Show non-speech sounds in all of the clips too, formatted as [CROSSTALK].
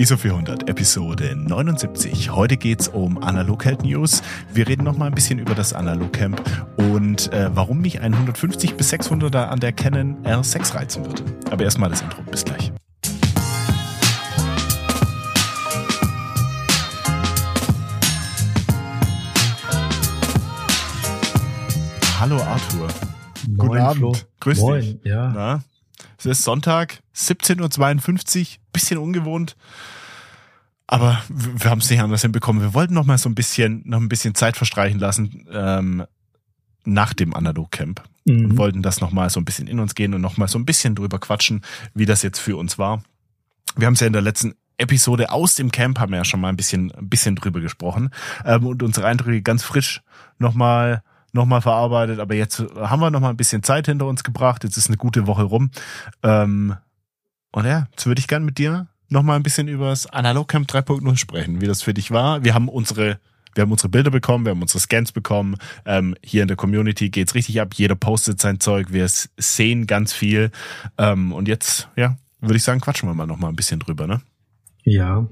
ISO 400, Episode 79. Heute geht's um Analog Health News. Wir reden noch mal ein bisschen über das Analog Camp und äh, warum mich ein 150 bis 600er an der Canon R6 reizen würde. Aber erstmal das Intro. Bis gleich. Hallo Arthur. Moin, Guten Abend. Flo. Grüß Moin, dich. ja. Na? Es ist Sonntag, 17.52 Uhr, bisschen ungewohnt. Aber wir haben es nicht anders hinbekommen. Wir wollten noch mal so ein bisschen, noch ein bisschen Zeit verstreichen lassen ähm, nach dem Analog Camp. Und Mhm. wollten das noch mal so ein bisschen in uns gehen und noch mal so ein bisschen drüber quatschen, wie das jetzt für uns war. Wir haben es ja in der letzten Episode aus dem Camp haben wir ja schon mal ein bisschen, ein bisschen drüber gesprochen ähm, und unsere Eindrücke ganz frisch noch mal noch mal verarbeitet. Aber jetzt haben wir noch mal ein bisschen Zeit hinter uns gebracht. Jetzt ist eine gute Woche rum. Ähm, und ja, jetzt würde ich gern mit dir noch mal ein bisschen über das Analog Camp 3.0 sprechen, wie das für dich war. Wir haben unsere wir haben unsere Bilder bekommen, wir haben unsere Scans bekommen. Ähm, hier in der Community geht's richtig ab. Jeder postet sein Zeug. Wir sehen ganz viel. Ähm, und jetzt, ja, würde ich sagen, quatschen wir mal noch mal ein bisschen drüber, ne? Ja.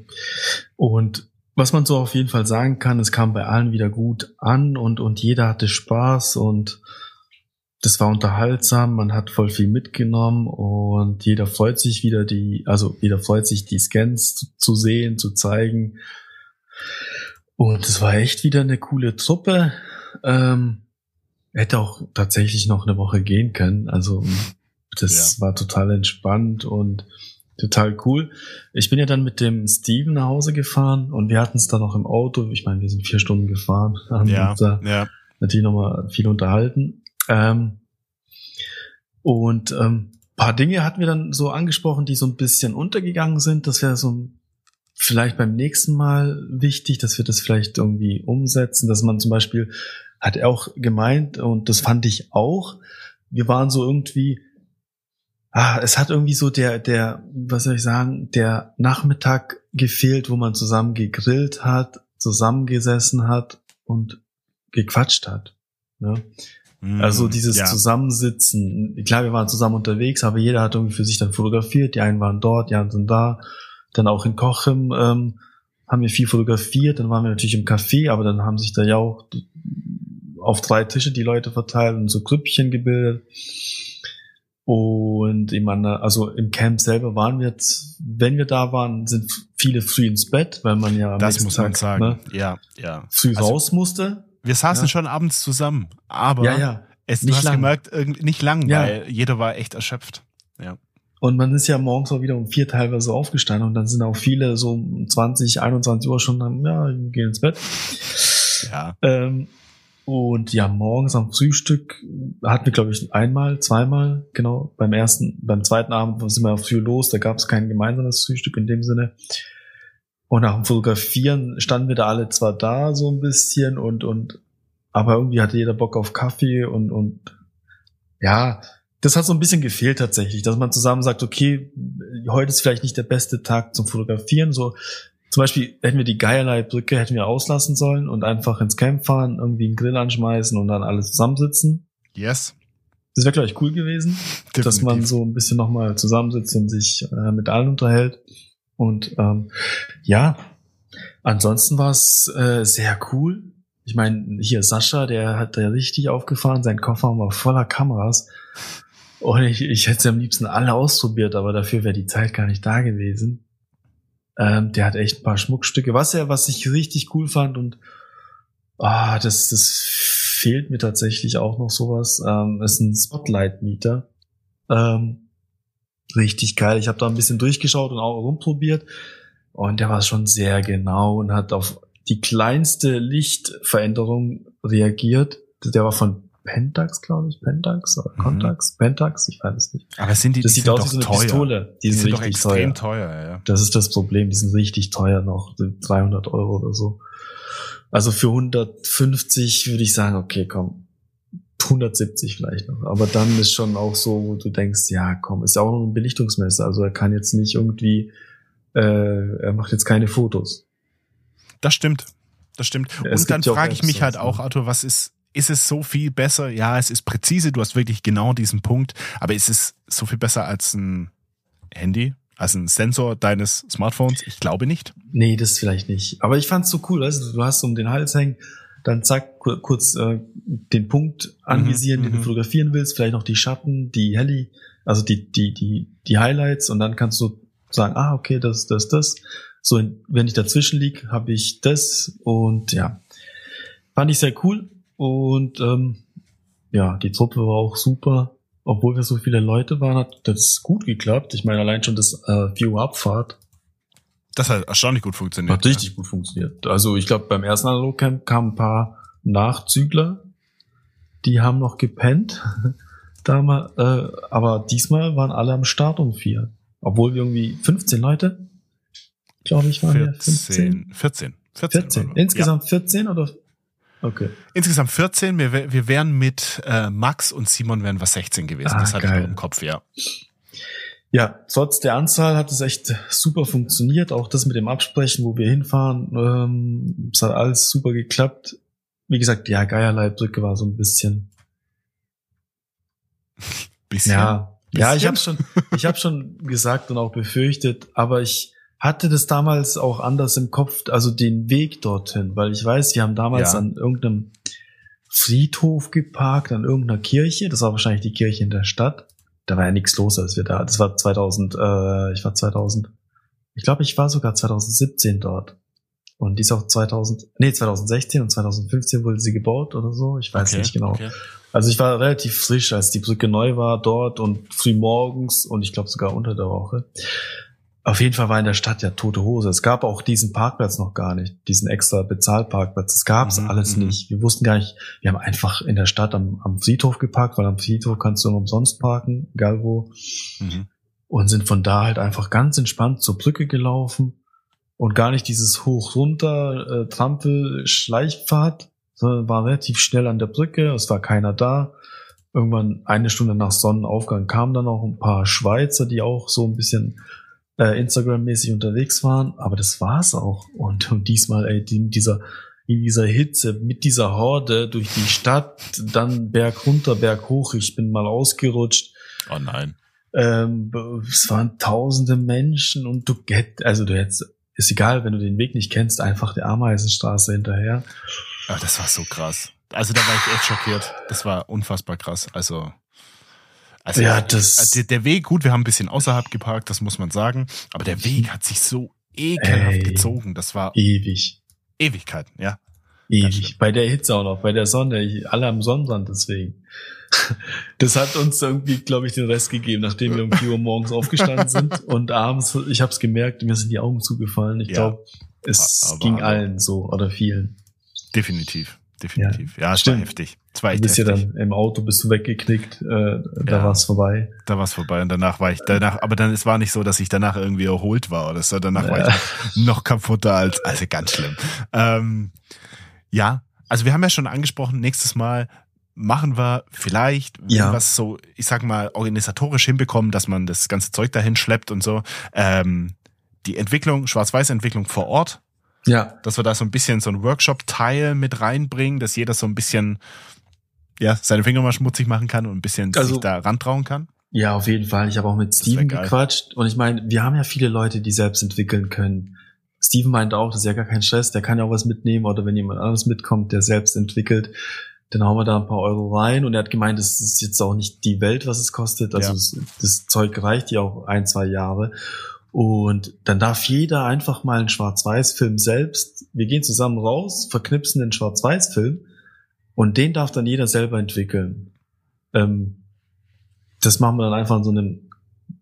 Und was man so auf jeden Fall sagen kann, es kam bei allen wieder gut an und, und jeder hatte Spaß und das war unterhaltsam, man hat voll viel mitgenommen und jeder freut sich wieder die, also jeder freut sich die Scans zu, zu sehen, zu zeigen. Und es war echt wieder eine coole Truppe. Ähm, hätte auch tatsächlich noch eine Woche gehen können. Also das war total entspannt und total cool. Ich bin ja dann mit dem Steven nach Hause gefahren und wir hatten es dann noch im Auto. Ich meine, wir sind vier Stunden gefahren, [LAUGHS] haben Ja, uns da ja. natürlich nochmal viel unterhalten. Ähm, und ähm, paar Dinge hatten wir dann so angesprochen, die so ein bisschen untergegangen sind. Das wäre so ein- vielleicht beim nächsten Mal wichtig, dass wir das vielleicht irgendwie umsetzen, dass man zum Beispiel, hat er auch gemeint, und das fand ich auch, wir waren so irgendwie, ah, es hat irgendwie so der, der, was soll ich sagen, der Nachmittag gefehlt, wo man zusammen gegrillt hat, zusammengesessen hat und gequatscht hat. Ne? Mm, Also dieses ja. Zusammensitzen. Klar, wir waren zusammen unterwegs, aber jeder hat irgendwie für sich dann fotografiert. Die einen waren dort, die anderen sind da. Dann auch in Kochem ähm, haben wir viel fotografiert. Dann waren wir natürlich im Café, aber dann haben sich da ja auch auf drei Tische die Leute verteilt und so Grüppchen gebildet. Und im anderen, also im Camp selber waren wir jetzt, wenn wir da waren, sind viele früh ins Bett, weil man ja Das muss man Tag, sagen. Ne, Ja, ja. früh Also, raus musste. Wir saßen Ja. schon abends zusammen, aber Ja, ja. es, du Nicht hast lang. gemerkt, irgendwie nicht lang, Ja. weil jeder war echt erschöpft. Und man ist ja morgens auch wieder um vier teilweise aufgestanden und dann sind auch viele so um 20, 21 Uhr schon, dann, ja, gehen ins Bett. Ja. Ähm, und ja, morgens am Frühstück hatten wir, glaube ich, einmal, zweimal, genau, beim ersten, beim zweiten Abend sind wir früh los, da gab es kein gemeinsames Frühstück in dem Sinne. Und nach dem Fotografieren standen wir da alle zwar da so ein bisschen und, und, aber irgendwie hatte jeder Bock auf Kaffee und, und, ja, das hat so ein bisschen gefehlt tatsächlich, dass man zusammen sagt, okay, heute ist vielleicht nicht der beste Tag zum Fotografieren, so, zum Beispiel hätten wir die Geierlei-Brücke hätten wir auslassen sollen und einfach ins Camp fahren, irgendwie einen Grill anschmeißen und dann alle zusammensitzen. Yes. Das wäre, glaube ich, cool gewesen, dass man Definitiv. so ein bisschen nochmal zusammensitzt und sich äh, mit allen unterhält. Und ähm, ja, ansonsten war es äh, sehr cool. Ich meine, hier Sascha, der hat da richtig aufgefahren, sein Koffer war voller Kameras. Und ich, ich hätte sie am liebsten alle ausprobiert, aber dafür wäre die Zeit gar nicht da gewesen. Ähm, der hat echt ein paar Schmuckstücke. Was er, was ich richtig cool fand und ah, das, das fehlt mir tatsächlich auch noch sowas. Ähm, ist ein Spotlight-Mieter. Ähm, richtig geil. Ich habe da ein bisschen durchgeschaut und auch rumprobiert. Und der war schon sehr genau und hat auf die kleinste Lichtveränderung reagiert. Der war von Pentax, glaube ich. Pentax oder Mhm. Contax? Pentax? Ich weiß es nicht. Aber sind die, Das die sieht sind aus doch wie so eine teuer. Pistole. Die, Die sind, sind doch extrem teuer. teuer, ja. Das ist das Problem. Die sind richtig teuer noch. 300 Euro oder so. Also für 150 würde ich sagen, okay, komm. 170 vielleicht noch. Aber dann ist schon auch so, wo du denkst, ja, komm, ist ja auch noch ein Belichtungsmesser. Also er kann jetzt nicht irgendwie, äh, er macht jetzt keine Fotos. Das stimmt. Das stimmt. Ja, Und dann frage ich mich halt auch, Arthur, was ist, ist es so viel besser? Ja, es ist präzise, du hast wirklich genau diesen Punkt, aber ist es so viel besser als ein Handy? Also ein Sensor deines Smartphones? Ich glaube nicht. Nee, das vielleicht nicht. Aber ich fand's so cool, weißt du, du hast um den Hals hängen, dann zack, kurz äh, den Punkt anvisieren, Mhm, den du mhm. fotografieren willst, vielleicht noch die Schatten, die Heli, also die, die, die, die Highlights und dann kannst du sagen, ah, okay, das, das, das. So, wenn ich dazwischen lieg, habe ich das und ja. Fand ich sehr cool und ähm, ja, die Truppe war auch super. Obwohl wir so viele Leute waren, hat das gut geklappt. Ich meine, allein schon das äh, View Abfahrt Das hat erstaunlich gut funktioniert. hat richtig gut funktioniert. Also ich glaube, beim ersten Analogcamp kamen ein paar Nachzügler, die haben noch gepennt. [LAUGHS] Damals, äh, aber diesmal waren alle am Start um vier. Obwohl wir irgendwie 15 Leute, glaube ich, waren wir 15. 14. 14. 14. 14. waren wir. Insgesamt 14 oder? Okay. Insgesamt 14. Wir, wir wären mit äh, Max und Simon wären wir 16 gewesen. Ah, das hatte ich geil. noch im Kopf, ja. Ja, trotz der Anzahl hat es echt super funktioniert. Auch das mit dem Absprechen, wo wir hinfahren, ähm, es hat alles super geklappt. Wie gesagt, ja, Geierleibbrücke war so ein bisschen [LAUGHS] Bisschen. Ja, ja, ich Bisschen. habe schon, ich habe schon gesagt und auch befürchtet, aber ich hatte das damals auch anders im Kopf, also den Weg dorthin, weil ich weiß, wir haben damals Ja. an irgendeinem Friedhof geparkt, an irgendeiner Kirche. Das war wahrscheinlich die Kirche in der Stadt. Da war ja nichts los, als wir da. Das war 2000, äh, ich war 2000. Ich glaube, ich war sogar 2017 dort. Und die ist auch 2000, nee, 2016 und 2015 wurde sie gebaut oder so. Ich weiß Okay, nicht genau. okay. Also ich war relativ frisch, als die Brücke neu war dort und früh morgens und ich glaube sogar unter der Woche. Auf jeden Fall war in der Stadt ja tote Hose. Es gab auch diesen Parkplatz noch gar nicht, diesen extra Bezahlparkplatz. Das gab's Mhm, alles mhm. nicht. Wir wussten gar nicht, wir haben einfach in der Stadt am, am Friedhof geparkt, weil am Friedhof kannst du umsonst parken, egal wo. Mhm. Und sind von da halt einfach ganz entspannt zur Brücke gelaufen und gar nicht dieses hoch runter äh, Trampel Schleichpfad, sondern war relativ schnell an der Brücke, es war keiner da. Irgendwann eine Stunde nach Sonnenaufgang kamen dann auch ein paar Schweizer, die auch so ein bisschen äh, Instagram-mäßig unterwegs waren, aber das war's auch. Und, und diesmal, ey, die, mit dieser in dieser Hitze, mit dieser Horde durch die Stadt, dann Berg runter, Berg hoch, ich bin mal ausgerutscht. Oh nein. Ähm, es waren tausende Menschen und du hätt, also du hättest, ist egal, wenn du den Weg nicht kennst, einfach der Ameisenstraße hinterher. Ah, das war so krass. Also da war ich echt schockiert. Das war unfassbar krass. Also, also Ja, das- äh, der, der Weg, gut, wir haben ein bisschen außerhalb geparkt, das muss man sagen. Aber der Weg hat sich so ekelhaft Ey. gezogen. Das war Ewig. Ewigkeiten, ja. Ewig. Bei der Hitze auch noch, bei der Sonne, ich, alle am Sonnenbrand deswegen. [LAUGHS] Das hat uns irgendwie, glaube ich, den Rest gegeben, nachdem wir um 4 Uhr morgens aufgestanden sind [LAUGHS] und abends, ich habe es gemerkt, mir sind die Augen zugefallen. Ich Ja. glaube, es Aber- ging aber- allen so oder vielen. Definitiv. Definitiv. Ja, es Stimmt. war heftig. Es war Du echt bist ja dann im Auto, bist du weggeknickt, äh, da Ja. war es vorbei. Da war es vorbei und danach war ich danach, aber dann es war nicht so, dass ich danach irgendwie erholt war oder so. Danach war Ja. ich noch kaputter als also ganz schlimm. Ähm, ja, also wir haben ja schon angesprochen, nächstes Mal machen wir vielleicht, wenn Ja. wir es so, ich sag mal, organisatorisch hinbekommen, dass man das ganze Zeug dahin schleppt und so. Ähm, die Entwicklung, Schwarz-Weiß-Entwicklung vor Ort, Ja, dass wir da so ein bisschen so ein Workshop-Teil mit reinbringen, dass jeder so ein bisschen ja, seine Finger mal schmutzig machen kann und ein bisschen Also- sich da rantrauen kann. Ja, auf jeden Fall. Ich habe auch mit Steven gequatscht und ich meine, wir haben ja viele Leute, die selbst entwickeln können. Steven meint auch, das ist ja gar kein Stress, der kann ja auch was mitnehmen oder wenn jemand anderes mitkommt, der selbst entwickelt, dann hauen wir da ein paar Euro rein und er hat gemeint, das ist jetzt auch nicht die Welt, was es kostet, also Ja. das, das Zeug reicht ja auch ein, zwei Jahre und dann darf jeder einfach mal einen Schwarz-Weiß-Film selbst, wir gehen zusammen raus, verknipsen den Schwarz-Weiß-Film und den darf dann jeder selber entwickeln. Ähm, das machen wir dann einfach an so einem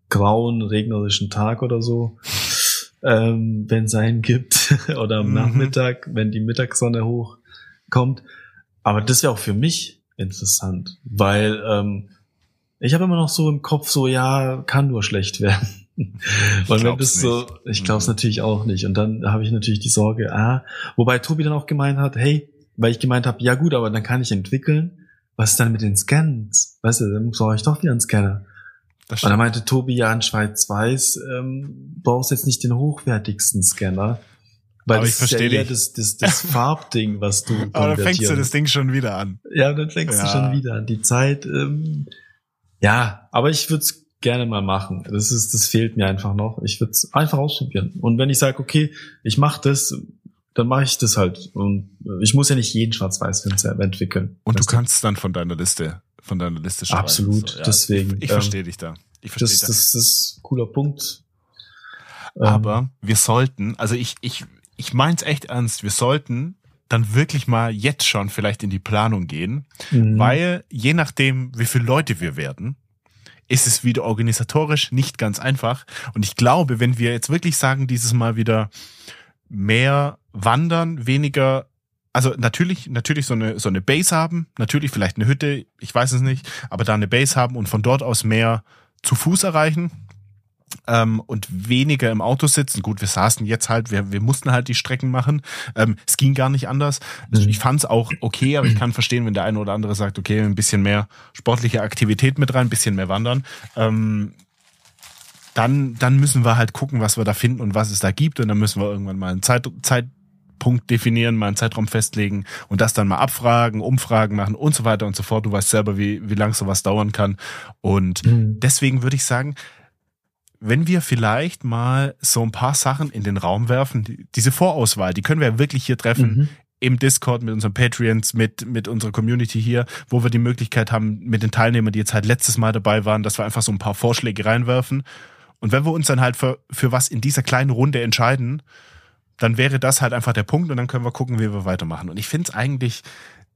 grauen, regnerischen Tag oder so, ähm, wenn es einen gibt, [LAUGHS] oder am Mhm. Nachmittag, wenn die Mittagssonne hochkommt. Aber das wäre auch für mich interessant, weil ähm, ich habe immer noch so im Kopf so, ja, kann nur schlecht werden. Und wenn das so, ich glaube es Mhm. natürlich auch nicht. Und dann habe ich natürlich die Sorge, ah, wobei Tobi dann auch gemeint hat, hey, weil ich gemeint habe, ja gut, aber dann kann ich entwickeln. Was ist dann mit den Scans? Weißt du, dann brauche ich doch wieder einen Scanner. Das Und dann meinte Tobi, ja, in Schweiz-Weiß ähm, brauchst jetzt nicht den hochwertigsten Scanner. Weil Aber das ich ist ja das, das, das [LAUGHS] Farbding, was du Aber dann fängst du das Ding schon wieder an. Ja, dann fängst Ja. du schon wieder an. Die Zeit, ähm, ja, aber ich würde es gerne mal machen. Das ist, das fehlt mir einfach noch. Ich würde es einfach ausprobieren. Und wenn ich sage, okay, ich mache das, dann mache ich das halt. Und ich muss ja nicht jeden Schwarz-Weiß-Film entwickeln. Und du kannst dann von deiner Liste, von deiner Liste schreiben. Absolut, so, ja. deswegen. Ich, ich verstehe ähm, dich da. Ich verstehe das, das, das ist ein cooler Punkt. Aber ähm, wir sollten, also ich, ich, ich mein's echt ernst, wir sollten dann wirklich mal jetzt schon vielleicht in die Planung gehen, mhm. weil je nachdem, wie viele Leute wir werden, ist es wieder organisatorisch nicht ganz einfach. Und ich glaube, wenn wir jetzt wirklich sagen, dieses Mal wieder mehr wandern, weniger, also natürlich, natürlich so eine, so eine Base haben, natürlich vielleicht eine Hütte, ich weiß es nicht, aber da eine Base haben und von dort aus mehr zu Fuß erreichen ähm, und weniger im Auto sitzen. Gut, wir saßen jetzt halt, wir, wir mussten halt die Strecken machen. Ähm, es ging gar nicht anders. Also mhm. ich fand es auch okay, aber ich kann verstehen, wenn der eine oder andere sagt, okay, ein bisschen mehr sportliche Aktivität mit rein, ein bisschen mehr wandern. Ähm, dann, dann müssen wir halt gucken, was wir da finden und was es da gibt. Und dann müssen wir irgendwann mal einen Zeit, Zeitpunkt definieren, mal einen Zeitraum festlegen und das dann mal abfragen, Umfragen machen und so weiter und so fort. Du weißt selber, wie, wie lang sowas dauern kann. Und mhm. deswegen würde ich sagen, wenn wir vielleicht mal so ein paar Sachen in den Raum werfen, die, diese Vorauswahl, die können wir wirklich hier treffen. Mhm. Im Discord mit unseren Patreons, mit, mit unserer Community hier, wo wir die Möglichkeit haben, mit den Teilnehmern, die jetzt halt letztes Mal dabei waren, dass wir einfach so ein paar Vorschläge reinwerfen. Und wenn wir uns dann halt für, für was in dieser kleinen Runde entscheiden, dann wäre das halt einfach der Punkt und dann können wir gucken, wie wir weitermachen. Und ich finde es eigentlich,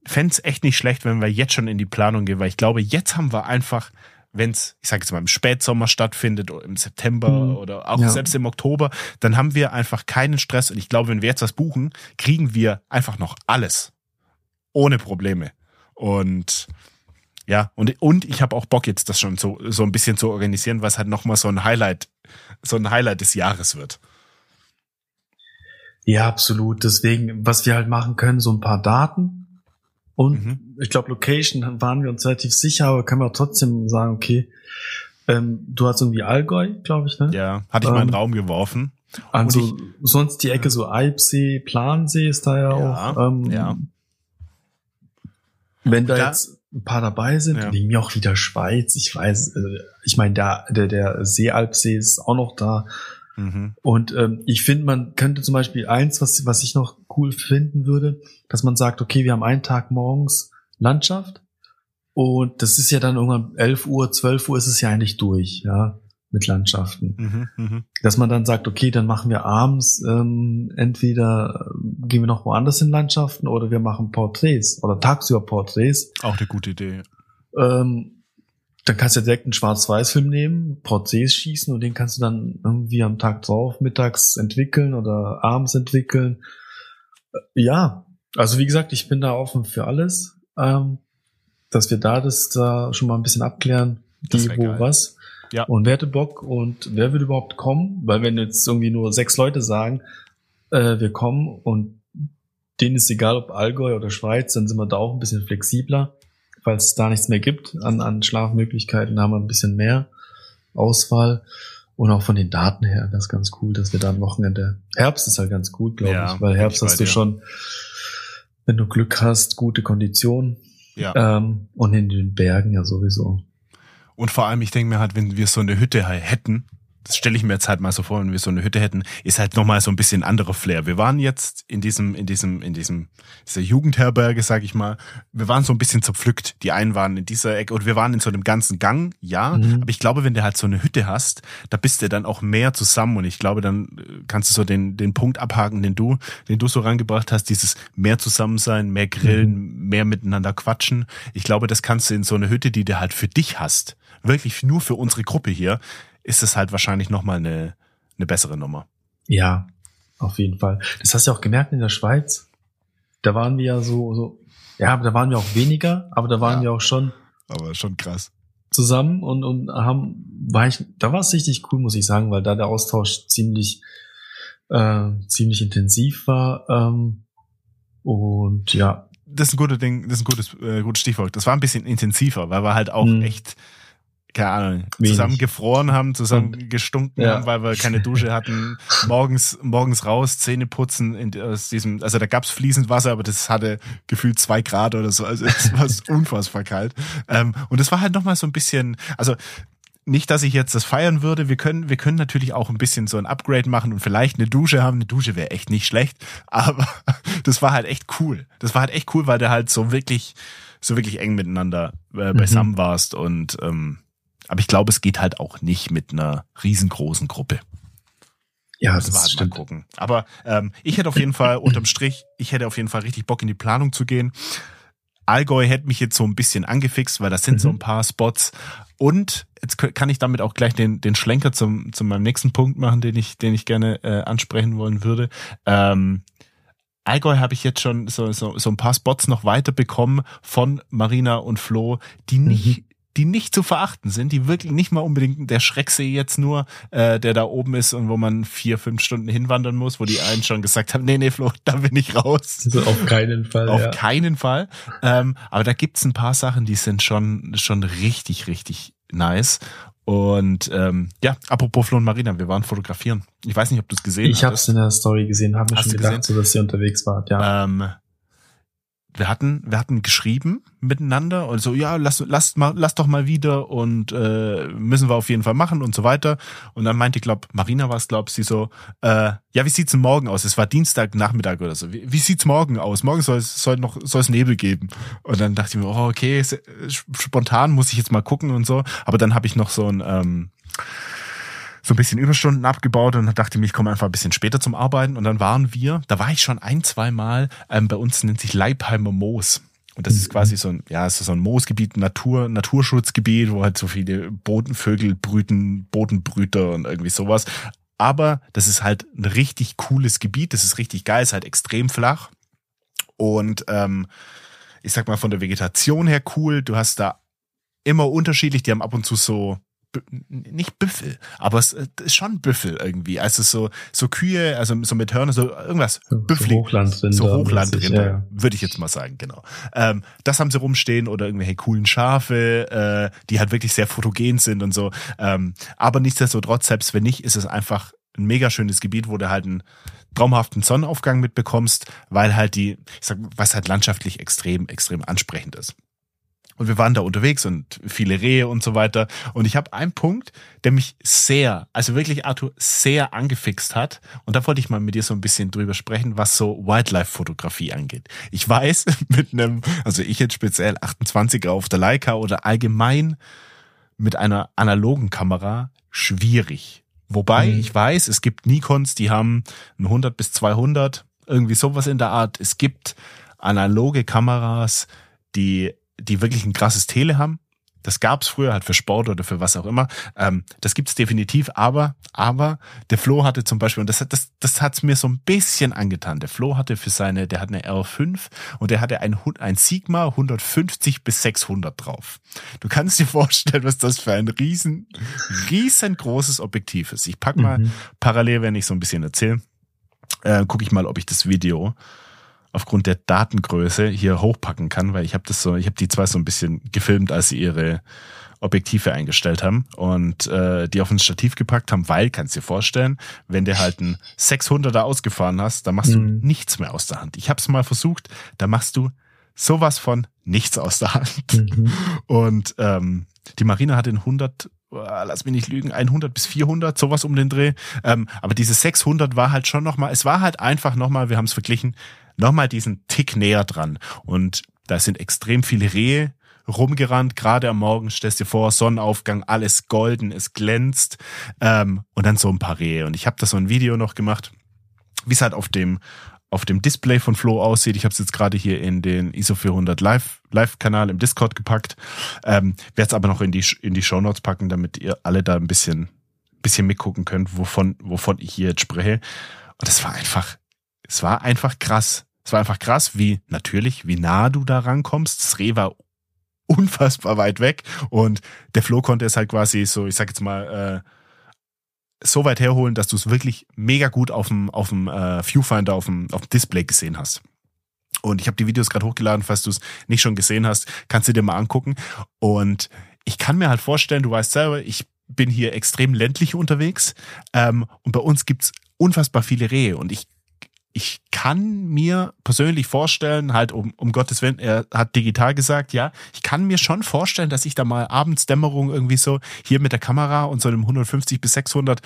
fände es echt nicht schlecht, wenn wir jetzt schon in die Planung gehen, weil ich glaube, jetzt haben wir einfach wenn es, ich sage jetzt mal, im Spätsommer stattfindet oder im September mhm. oder auch ja. selbst im Oktober, dann haben wir einfach keinen Stress. Und ich glaube, wenn wir jetzt was buchen, kriegen wir einfach noch alles. Ohne Probleme. Und ja, und, und ich habe auch Bock jetzt das schon so, so ein bisschen zu organisieren, was halt nochmal so ein Highlight, so ein Highlight des Jahres wird. Ja, absolut. Deswegen, was wir halt machen können, so ein paar Daten, und mhm. ich glaube, Location waren wir uns relativ sicher, aber können wir trotzdem sagen, okay, ähm, du hast irgendwie Allgäu, glaube ich, ne? Ja, hatte ich ähm, mal in den Raum geworfen. Also ich, sonst die Ecke so Alpsee, Plansee ist da ja, ja auch. Ähm, ja. Wenn da, da jetzt ein paar dabei sind, ja. wegen mir auch wieder Schweiz, ich weiß, äh, ich meine, der, der, der Seealpsee ist auch noch da. Mhm. Und ähm, ich finde, man könnte zum Beispiel eins, was, was ich noch cool finden würde, dass man sagt, okay, wir haben einen Tag morgens Landschaft und das ist ja dann irgendwann 11 Uhr, 12 Uhr ist es ja eigentlich durch, ja, mit Landschaften. Mhm, mh. Dass man dann sagt, okay, dann machen wir abends ähm, entweder äh, gehen wir noch woanders in Landschaften oder wir machen Porträts oder tagsüber Porträts. Auch eine gute Idee. Ähm, dann kannst du direkt einen Schwarz-Weiß-Film nehmen, Porträts schießen und den kannst du dann irgendwie am Tag drauf, mittags entwickeln oder abends entwickeln. Äh, ja, also wie gesagt, ich bin da offen für alles, ähm, dass wir da das da schon mal ein bisschen abklären, wie, wo, geil. was. Ja. Und wer hätte Bock und wer würde überhaupt kommen? Weil wenn jetzt irgendwie nur sechs Leute sagen, äh, wir kommen und denen ist egal, ob Allgäu oder Schweiz, dann sind wir da auch ein bisschen flexibler falls es da nichts mehr gibt an, an Schlafmöglichkeiten, haben wir ein bisschen mehr Auswahl. Und auch von den Daten her, das ist ganz cool, dass wir da am Wochenende. Herbst ist halt ganz gut, glaube ja, ich, weil Herbst hast du schon, wenn du Glück hast, gute Konditionen. Ja. Ähm, und in den Bergen ja sowieso. Und vor allem, ich denke mir halt, wenn wir so eine Hütte hätten, das stelle ich mir jetzt halt mal so vor, wenn wir so eine Hütte hätten, ist halt nochmal so ein bisschen anderer Flair. Wir waren jetzt in diesem, in diesem, in diesem, dieser Jugendherberge, sag ich mal, wir waren so ein bisschen zerpflückt. Die einen waren in dieser Ecke und wir waren in so einem ganzen Gang, ja. Mhm. Aber ich glaube, wenn du halt so eine Hütte hast, da bist du dann auch mehr zusammen und ich glaube, dann äh, kannst du so den, den Punkt abhaken, den du, den du so rangebracht hast, dieses mehr zusammen sein, mehr grillen, mhm. mehr miteinander quatschen. Ich glaube, das kannst du in so eine Hütte, die du halt für dich hast, wirklich nur für unsere Gruppe hier, ist es halt wahrscheinlich nochmal eine, eine bessere Nummer. Ja, auf jeden Fall. Das hast du ja auch gemerkt in der Schweiz. Da waren wir ja so, so, ja, da waren wir auch weniger, aber da waren ja, wir auch schon. Aber schon krass. Zusammen und, und haben, war ich, da war es richtig cool, muss ich sagen, weil da der Austausch ziemlich, äh, ziemlich intensiv war. Ähm, und ja. Das ist ein gutes Ding, das ist ein gutes, äh, gutes Stichwort. Das war ein bisschen intensiver, weil wir halt auch mhm. echt keine Ahnung, Wenig. zusammen gefroren haben, zusammen und, gestunken ja. haben, weil wir keine Dusche hatten, [LAUGHS] morgens, morgens raus, Zähne putzen in, aus diesem, also da gab's fließend Wasser, aber das hatte gefühlt zwei Grad oder so, also es war [LAUGHS] unfassbar kalt. Ähm, und es war halt nochmal so ein bisschen, also nicht, dass ich jetzt das feiern würde. Wir können, wir können natürlich auch ein bisschen so ein Upgrade machen und vielleicht eine Dusche haben. Eine Dusche wäre echt nicht schlecht, [LAUGHS] aber das war halt echt cool. Das war halt echt cool, weil du halt so wirklich, so wirklich eng miteinander äh, beisammen mhm. warst und ähm, aber ich glaube, es geht halt auch nicht mit einer riesengroßen Gruppe. Ja, das, das war halt stimmt. mal gucken. Aber ähm, ich hätte auf jeden Fall unterm Strich, ich hätte auf jeden Fall richtig Bock in die Planung zu gehen. Allgäu hätte mich jetzt so ein bisschen angefixt, weil das sind mhm. so ein paar Spots. Und jetzt kann ich damit auch gleich den, den Schlenker zum, zu meinem nächsten Punkt machen, den ich, den ich gerne äh, ansprechen wollen würde. Ähm, Allgäu habe ich jetzt schon so, so, so ein paar Spots noch weiter bekommen von Marina und Flo, die nicht mhm die nicht zu verachten sind, die wirklich nicht mal unbedingt der Schrecksee jetzt nur, äh, der da oben ist und wo man vier, fünf Stunden hinwandern muss, wo die einen schon gesagt haben, nee, nee, Flo, da bin ich raus. Also auf keinen Fall. auf ja. keinen Fall. Ähm, aber da gibt's ein paar Sachen, die sind schon, schon richtig, richtig nice. Und ähm, ja, apropos Flo und Marina, wir waren fotografieren. Ich weiß nicht, ob du es gesehen hast. Ich habe es in der Story gesehen, habe mir schon gedacht, so, dass ihr unterwegs wart, ja. Ähm, wir hatten, wir hatten geschrieben miteinander und so, ja, lass, lass mal, lass doch mal wieder und äh, müssen wir auf jeden Fall machen und so weiter. Und dann meinte, glaub, Marina war es, glaub sie so, äh, ja, wie sieht's denn morgen aus? Es war Dienstag Nachmittag oder so. Wie, wie sieht's morgen aus? Morgen soll es soll noch soll es Nebel geben. Und dann dachte ich mir, oh, okay, spontan muss ich jetzt mal gucken und so. Aber dann habe ich noch so ein ähm, so ein bisschen Überstunden abgebaut und dachte mir, ich komme einfach ein bisschen später zum Arbeiten. Und dann waren wir, da war ich schon ein, zwei Mal, ähm, bei uns nennt sich Leipheimer Moos. Und das ist mhm. quasi so ein, ja, so ein Moosgebiet, Natur, Naturschutzgebiet, wo halt so viele Bodenvögel brüten, Bodenbrüter und irgendwie sowas. Aber das ist halt ein richtig cooles Gebiet, das ist richtig geil, ist halt extrem flach. Und ähm, ich sag mal von der Vegetation her cool. Du hast da immer unterschiedlich, die haben ab und zu so nicht Büffel, aber es ist schon Büffel irgendwie. Also so, so Kühe, also so mit Hörner, so irgendwas Büffel. So Hochlandrinder. So Hochlandrinder, ja. würde ich jetzt mal sagen, genau. Ähm, das haben sie rumstehen oder irgendwelche coolen Schafe, äh, die halt wirklich sehr fotogen sind und so. Ähm, aber nichtsdestotrotz, selbst wenn nicht, ist es einfach ein mega schönes Gebiet, wo du halt einen traumhaften Sonnenaufgang mitbekommst, weil halt die, ich sag, was halt landschaftlich extrem, extrem ansprechend ist. Und wir waren da unterwegs und viele Rehe und so weiter. Und ich habe einen Punkt, der mich sehr, also wirklich Arthur, sehr angefixt hat. Und da wollte ich mal mit dir so ein bisschen drüber sprechen, was so Wildlife-Fotografie angeht. Ich weiß, [LAUGHS] mit einem, also ich jetzt speziell 28er auf der Leica oder allgemein mit einer analogen Kamera schwierig. Wobei mhm. ich weiß, es gibt Nikons, die haben ein 100 bis 200, irgendwie sowas in der Art. Es gibt analoge Kameras, die die wirklich ein krasses Tele haben. Das gab's früher halt für Sport oder für was auch immer. Ähm, das gibt's definitiv, aber, aber der Flo hatte zum Beispiel, und das, das, das hat's mir so ein bisschen angetan. Der Flo hatte für seine, der hat eine R5 und der hatte ein, ein Sigma 150 bis 600 drauf. Du kannst dir vorstellen, was das für ein riesen, riesengroßes Objektiv ist. Ich pack mal mhm. parallel, wenn ich so ein bisschen erzähle, äh, gucke ich mal, ob ich das Video aufgrund der Datengröße hier hochpacken kann, weil ich habe das so, ich habe die zwei so ein bisschen gefilmt, als sie ihre Objektive eingestellt haben und äh, die auf ein Stativ gepackt haben, weil, kannst dir vorstellen, wenn du halt einen 600er ausgefahren hast, dann machst mhm. du nichts mehr aus der Hand. Ich habe es mal versucht, da machst du sowas von nichts aus der Hand. Mhm. [LAUGHS] Und ähm, die Marina hat den 100 lass mich nicht lügen, 100 bis 400, sowas um den Dreh. Ähm, aber diese 600 war halt schon nochmal, es war halt einfach nochmal, wir haben es verglichen, nochmal diesen Tick näher dran. Und da sind extrem viele Rehe rumgerannt, gerade am Morgen, stellst dir vor, Sonnenaufgang, alles golden, es glänzt ähm, und dann so ein paar Rehe. Und ich habe da so ein Video noch gemacht, wie es halt auf dem auf dem Display von Flo aussieht. Ich habe es jetzt gerade hier in den ISO 400 Live Live Kanal im Discord gepackt. Ähm, Werde es aber noch in die in die Show Notes packen, damit ihr alle da ein bisschen bisschen mitgucken könnt, wovon wovon ich hier jetzt spreche. Und es war einfach es war einfach krass. Es war einfach krass, wie natürlich, wie nah du da rankommst. Das Reh war unfassbar weit weg und der Flo konnte es halt quasi so, ich sag jetzt mal, äh, so weit herholen, dass du es wirklich mega gut auf dem, auf dem äh, Viewfinder, auf dem, auf dem Display gesehen hast. Und ich habe die Videos gerade hochgeladen, falls du es nicht schon gesehen hast, kannst du dir mal angucken. Und ich kann mir halt vorstellen, du weißt selber, ich bin hier extrem ländlich unterwegs ähm, und bei uns gibt's unfassbar viele Rehe und ich ich kann mir persönlich vorstellen, halt um, um Gottes Willen, er hat digital gesagt, ja, ich kann mir schon vorstellen, dass ich da mal Abendsdämmerung irgendwie so hier mit der Kamera und so einem 150 bis 600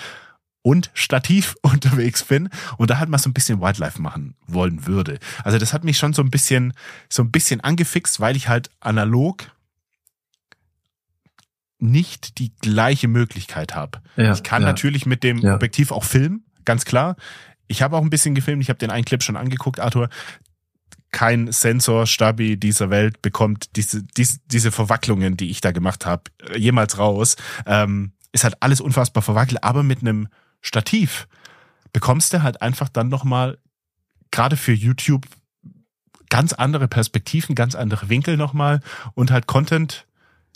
und Stativ [LAUGHS] unterwegs bin und da halt mal so ein bisschen Wildlife machen wollen würde. Also das hat mich schon so ein bisschen, so ein bisschen angefixt, weil ich halt analog nicht die gleiche Möglichkeit habe. Ja, ich kann ja. natürlich mit dem ja. Objektiv auch filmen, ganz klar. Ich habe auch ein bisschen gefilmt, ich habe den einen Clip schon angeguckt, Arthur. Kein Sensor Stabi dieser Welt bekommt diese, diese, diese Verwacklungen, die ich da gemacht habe, jemals raus. Ähm, ist halt alles unfassbar verwackelt, aber mit einem Stativ bekommst du halt einfach dann nochmal, gerade für YouTube, ganz andere Perspektiven, ganz andere Winkel nochmal und halt Content,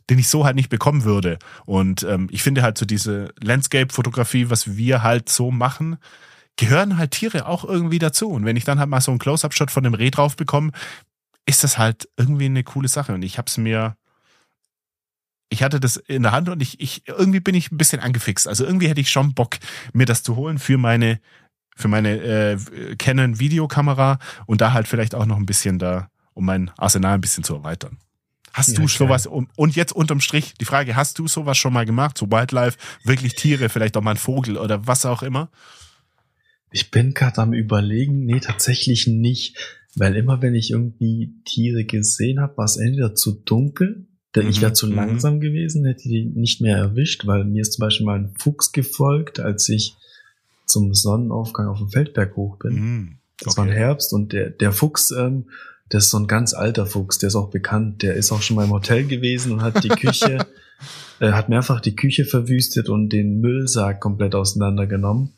den ich so halt nicht bekommen würde. Und ähm, ich finde halt so diese Landscape-Fotografie, was wir halt so machen, gehören halt Tiere auch irgendwie dazu. Und wenn ich dann halt mal so einen Close-Up-Shot von dem Reh drauf bekomme, ist das halt irgendwie eine coole Sache. Und ich habe es mir, ich hatte das in der Hand und ich, ich, irgendwie bin ich ein bisschen angefixt. Also irgendwie hätte ich schon Bock, mir das zu holen für meine, für meine äh, Canon Videokamera und da halt vielleicht auch noch ein bisschen da, um mein Arsenal ein bisschen zu erweitern. Hast ja, du sowas, und jetzt unterm Strich die Frage, hast du sowas schon mal gemacht, so Wildlife, wirklich Tiere, vielleicht auch mal ein Vogel oder was auch immer? Ich bin gerade am überlegen, nee, tatsächlich nicht, weil immer wenn ich irgendwie Tiere gesehen habe, war es entweder zu dunkel, denn mhm. ich wäre zu mhm. langsam gewesen, hätte die nicht mehr erwischt, weil mir ist zum Beispiel mal ein Fuchs gefolgt, als ich zum Sonnenaufgang auf dem Feldberg hoch bin. Mhm. Okay. Das war ein Herbst und der, der Fuchs, ähm, der ist so ein ganz alter Fuchs, der ist auch bekannt, der ist auch schon mal im Hotel gewesen und hat die Küche, [LAUGHS] äh, hat mehrfach die Küche verwüstet und den Müllsack komplett auseinandergenommen.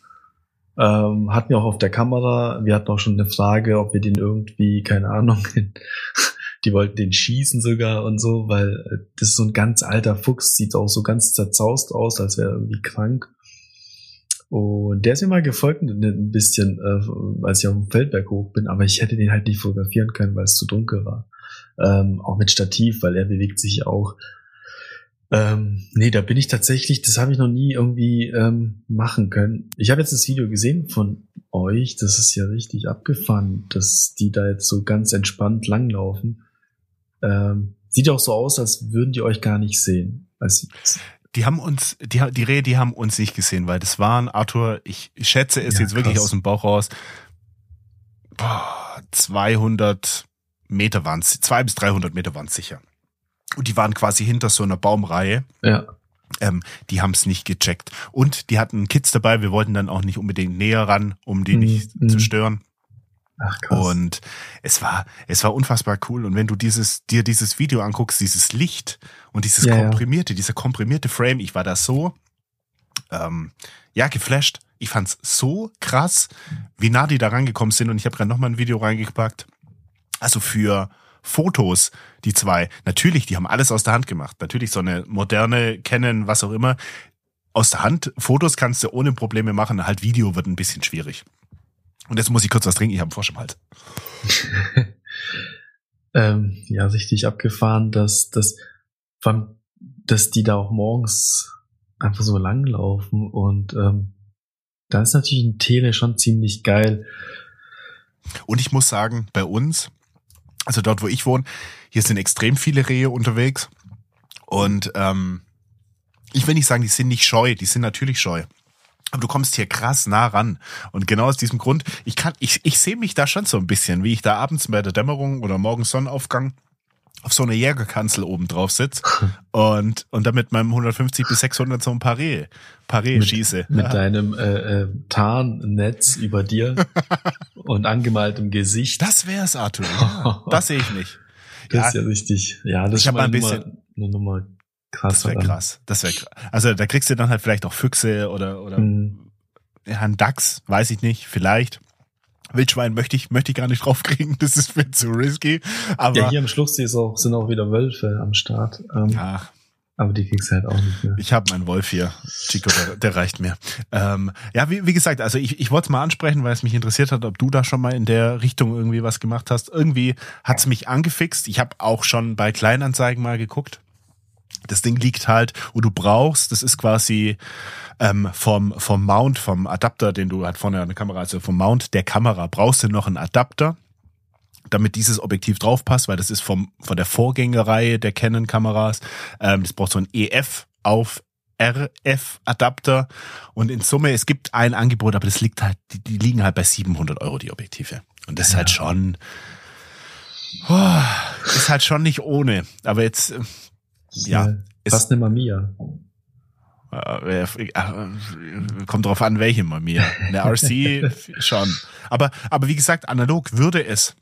Ähm, hatten wir auch auf der Kamera. Wir hatten auch schon eine Frage, ob wir den irgendwie, keine Ahnung, [LAUGHS] die wollten den schießen sogar und so, weil äh, das ist so ein ganz alter Fuchs, sieht auch so ganz zerzaust aus, als wäre er irgendwie krank. Und der ist mir mal gefolgt ein bisschen, äh, als ich auf dem Feldberg hoch bin, aber ich hätte den halt nicht fotografieren können, weil es zu dunkel war. Ähm, auch mit Stativ, weil er bewegt sich auch. Ähm, nee, da bin ich tatsächlich, das habe ich noch nie irgendwie ähm, machen können. Ich habe jetzt das Video gesehen von euch, das ist ja richtig abgefahren, dass die da jetzt so ganz entspannt langlaufen. Ähm, sieht auch so aus, als würden die euch gar nicht sehen. Also, die haben uns, die, die Rehe, die haben uns nicht gesehen, weil das waren, Arthur, ich schätze es ja, jetzt wirklich aus dem Bauch raus, boah, 200 Meter waren es, 200 bis 300 Meter waren es sicher. Und die waren quasi hinter so einer Baumreihe. Ja. Ähm, die haben es nicht gecheckt. Und die hatten Kids dabei. Wir wollten dann auch nicht unbedingt näher ran, um die mhm. nicht zu stören. Ach, krass. Und es war, es war unfassbar cool. Und wenn du dieses, dir dieses Video anguckst, dieses Licht und dieses ja, komprimierte, ja. dieser komprimierte Frame, ich war da so, ähm, ja, geflasht. Ich fand's so krass, wie nah die da rangekommen sind. Und ich habe gerade nochmal ein Video reingepackt. Also für Fotos, die zwei. Natürlich, die haben alles aus der Hand gemacht. Natürlich so eine moderne Canon, was auch immer. Aus der Hand, Fotos kannst du ohne Probleme machen. Halt Video wird ein bisschen schwierig. Und jetzt muss ich kurz was trinken, ich habe einen Frosch im Hals. [LAUGHS] ähm, ja, richtig abgefahren, dass, dass, dass die da auch morgens einfach so langlaufen und ähm, da ist natürlich ein Tele schon ziemlich geil. Und ich muss sagen, bei uns, also dort, wo ich wohne, hier sind extrem viele Rehe unterwegs. Und ähm, ich will nicht sagen, die sind nicht scheu, die sind natürlich scheu. Aber du kommst hier krass nah ran. Und genau aus diesem Grund, ich kann, ich, ich sehe mich da schon so ein bisschen, wie ich da abends bei der Dämmerung oder morgens Sonnenaufgang auf so einer Jägerkanzel oben drauf sitze [LAUGHS] und, und dann mit meinem 150 bis 600 so ein paar Rehe mit, schieße. Mit ja. deinem äh, äh, Tarnnetz über dir [LAUGHS] und angemaltem Gesicht. Das wär's, Arthur. Ja, [LAUGHS] das sehe ich nicht. Das ja, ist ja richtig. Ja, das ich ist mal ein bisschen, Nummer, eine Nummer krass. Das wäre krass. Das wäre krass. Also da kriegst du dann halt vielleicht auch Füchse oder, oder mhm. ja, ein Dachs, weiß ich nicht, vielleicht. Wildschwein möchte ich, möchte ich gar nicht draufkriegen, das ist mir zu risky. Aber ja, hier am Schlusssee ist auch, sind auch wieder Wölfe am Start. Ähm, Ach. Aber die kriegst du halt auch nicht mehr. Ich habe meinen Wolf hier. Chico, der, der reicht mir. Ähm, ja, wie, wie gesagt, also ich, ich wollte es mal ansprechen, weil es mich interessiert hat, ob du da schon mal in der Richtung irgendwie was gemacht hast. Irgendwie hat's mich angefixt. Ich habe auch schon bei Kleinanzeigen mal geguckt. Das Ding liegt halt, wo du brauchst, das ist quasi ähm, vom, vom Mount, vom Adapter, den du halt vorne an der Kamera, also vom Mount der Kamera, brauchst du noch einen Adapter, damit dieses Objektiv drauf passt, weil das ist vom, von der Vorgängerreihe der Canon-Kameras. Ähm, das braucht so ein EF auf RF-Adapter und in Summe, es gibt ein Angebot, aber das liegt halt, die, die liegen halt bei 700 Euro, die Objektive. Und das ist halt schon, oh, ist halt schon nicht ohne. Aber jetzt, äh, ja. Ist fast eine Mamiya. Äh, äh, kommt drauf an, welche Mamiya. Eine [LAUGHS] RC schon. Aber, aber wie gesagt, analog würde es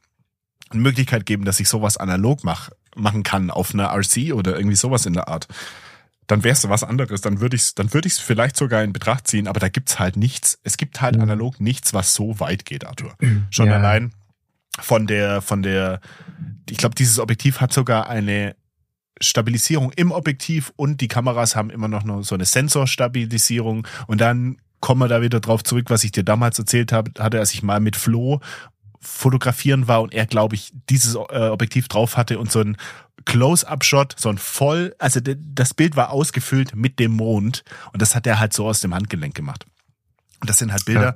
eine Möglichkeit geben, dass ich sowas analog mach, machen kann auf einer RC oder irgendwie sowas in der Art dann wär's was anderes. Dann würde ich dann würde ich es vielleicht sogar in Betracht ziehen, aber da gibt's halt nichts. Es gibt halt mhm. analog nichts, was so weit geht, Arthur. [CLEARS THROAT] Schon ja. allein von der von der ich glaube, dieses Objektiv hat sogar eine Stabilisierung im Objektiv und die Kameras haben immer noch so eine Sensorstabilisierung und dann kommen wir da wieder drauf zurück, was ich dir damals erzählt habe, hatte, als ich mal mit Flo fotografieren war und er, glaube ich, dieses äh, Objektiv drauf hatte und so ein Close-Up-Shot, so ein voll, also das Bild war ausgefüllt mit dem Mond und das hat er halt so aus dem Handgelenk gemacht. Und das sind halt Bilder, ja.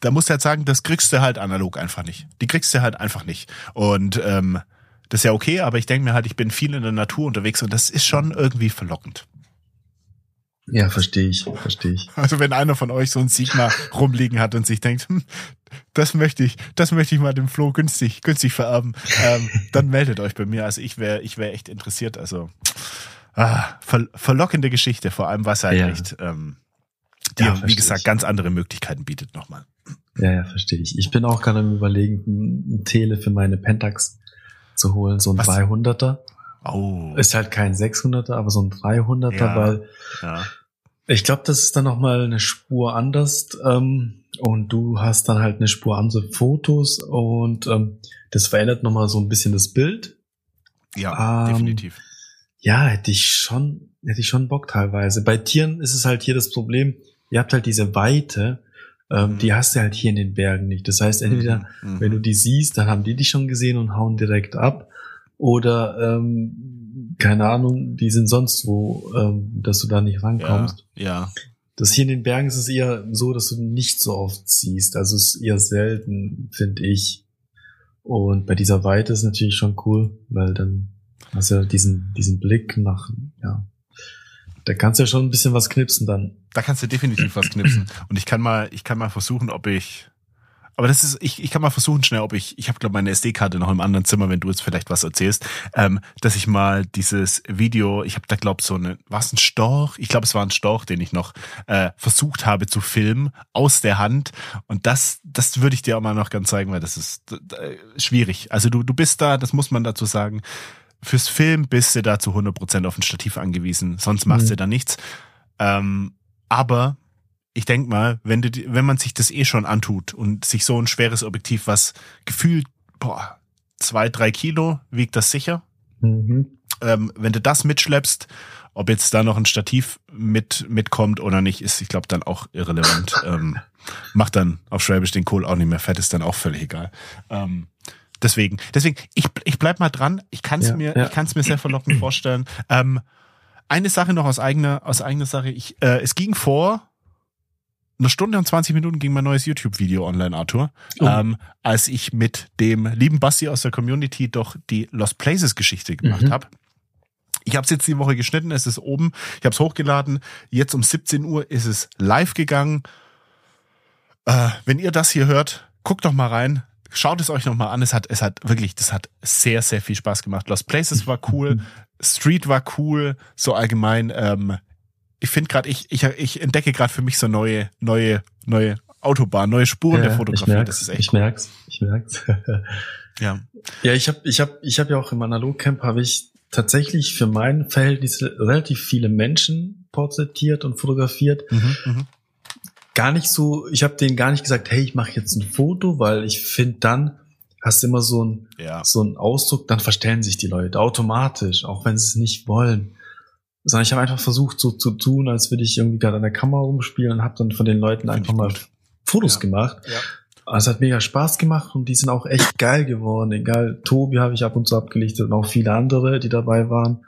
da musst du halt sagen, das kriegst du halt analog einfach nicht. Die kriegst du halt einfach nicht. Und ähm, das ist ja okay, aber ich denke mir halt, ich bin viel in der Natur unterwegs und das ist schon irgendwie verlockend. Ja, verstehe ich, verstehe ich. Also wenn einer von euch so ein Sigma rumliegen hat und sich denkt, hm, das möchte ich, das möchte ich mal dem Flo günstig, günstig vererben, ähm, dann meldet euch bei mir. Also ich wäre, ich wäre echt interessiert. Also ah, ver verlockende Geschichte, vor allem was halt ja. echt, ähm, die, ja, wie gesagt, ich. ganz andere Möglichkeiten bietet nochmal. Ja, ja, verstehe ich. Ich bin auch gerade im Überlegen, ein Tele für meine Pentax zu holen, so ein was? 300er. Oh. Ist halt kein 600er, aber so ein 300er, ja, weil ja. ich glaube, das ist dann nochmal eine Spur anders. Ähm, und du hast dann halt eine Spur andere Fotos und ähm, das verändert nochmal so ein bisschen das Bild. Ja, ähm, definitiv. Ja, hätte ich schon, hätte ich schon Bock teilweise. Bei Tieren ist es halt hier das Problem, ihr habt halt diese Weite, ähm, mhm. die hast du halt hier in den Bergen nicht. Das heißt, entweder, mhm. mhm. wenn du die siehst, dann haben die dich schon gesehen und hauen direkt ab. Oder ähm, keine Ahnung, die sind sonst wo, ähm, dass du da nicht rankommst. Ja, ja. Das hier in den Bergen ist es eher so, dass du nicht so oft siehst. Also es ist eher selten, finde ich. Und bei dieser Weite ist natürlich schon cool, weil dann hast du ja diesen, diesen Blick nach, ja. Da kannst du ja schon ein bisschen was knipsen dann. Da kannst du definitiv was knipsen. Und ich kann mal, ich kann mal versuchen, ob ich aber das ist, ich, ich kann mal versuchen schnell, ob ich, ich habe glaube meine SD-Karte noch im anderen Zimmer, wenn du jetzt vielleicht was erzählst, ähm, dass ich mal dieses Video, ich habe da glaube so eine, war es ein Storch? Ich glaube, es war ein Storch, den ich noch äh, versucht habe zu filmen aus der Hand. Und das, das würde ich dir auch mal noch ganz zeigen, weil das ist äh, schwierig. Also du, du bist da, das muss man dazu sagen. Fürs Film bist du da zu 100% auf ein Stativ angewiesen, sonst machst mhm. du da nichts. Ähm, aber ich denk mal, wenn, du, wenn man sich das eh schon antut und sich so ein schweres Objektiv, was gefühlt, boah, zwei, drei Kilo wiegt das sicher. Mhm. Ähm, wenn du das mitschleppst, ob jetzt da noch ein Stativ mit mitkommt oder nicht, ist, ich glaube, dann auch irrelevant. [LAUGHS] ähm, macht dann auf Schwäbisch den Kohl auch nicht mehr fett, ist dann auch völlig egal. Ähm, deswegen, deswegen, ich, ich bleib mal dran. Ich kann es ja, mir, ja. ich kann es mir sehr verlockend vorstellen. Ähm, eine Sache noch aus eigener, aus eigener Sache. Ich, äh, es ging vor eine Stunde und 20 Minuten ging mein neues YouTube-Video online, Arthur, oh. ähm, als ich mit dem lieben Basti aus der Community doch die Lost Places-Geschichte gemacht mhm. habe. Ich habe es jetzt die Woche geschnitten, es ist oben, ich habe es hochgeladen. Jetzt um 17 Uhr ist es live gegangen. Äh, wenn ihr das hier hört, guckt doch mal rein. Schaut es euch noch mal an. Es hat, es hat wirklich, das hat sehr, sehr viel Spaß gemacht. Lost Places war cool, Street war cool, so allgemein. Ähm, ich finde gerade, ich, ich, ich entdecke gerade für mich so neue, neue, neue Autobahn, neue Spuren ja, der Fotografie. Merk's, das ist echt. Ich cool. merk's, ich merk's. ja. [LAUGHS] Ja, ich habe, ich habe, ich habe ja auch im Analogcamp habe ich tatsächlich für mein Verhältnis relativ viele Menschen porträtiert und fotografiert. Mhm, mh. Gar nicht so, ich habe denen gar nicht gesagt, hey, ich mache jetzt ein Foto, weil ich finde dann hast du immer so ein ja. so ein Ausdruck, dann verstellen sich die Leute automatisch, auch wenn sie es nicht wollen sondern ich habe einfach versucht, so zu tun, als würde ich irgendwie gerade an der Kamera rumspielen und habe dann von den Leuten Find einfach mal Fotos ja. gemacht. Ja. Also es hat mega Spaß gemacht und die sind auch echt geil geworden. Egal, Tobi habe ich ab und zu abgelichtet und auch viele andere, die dabei waren.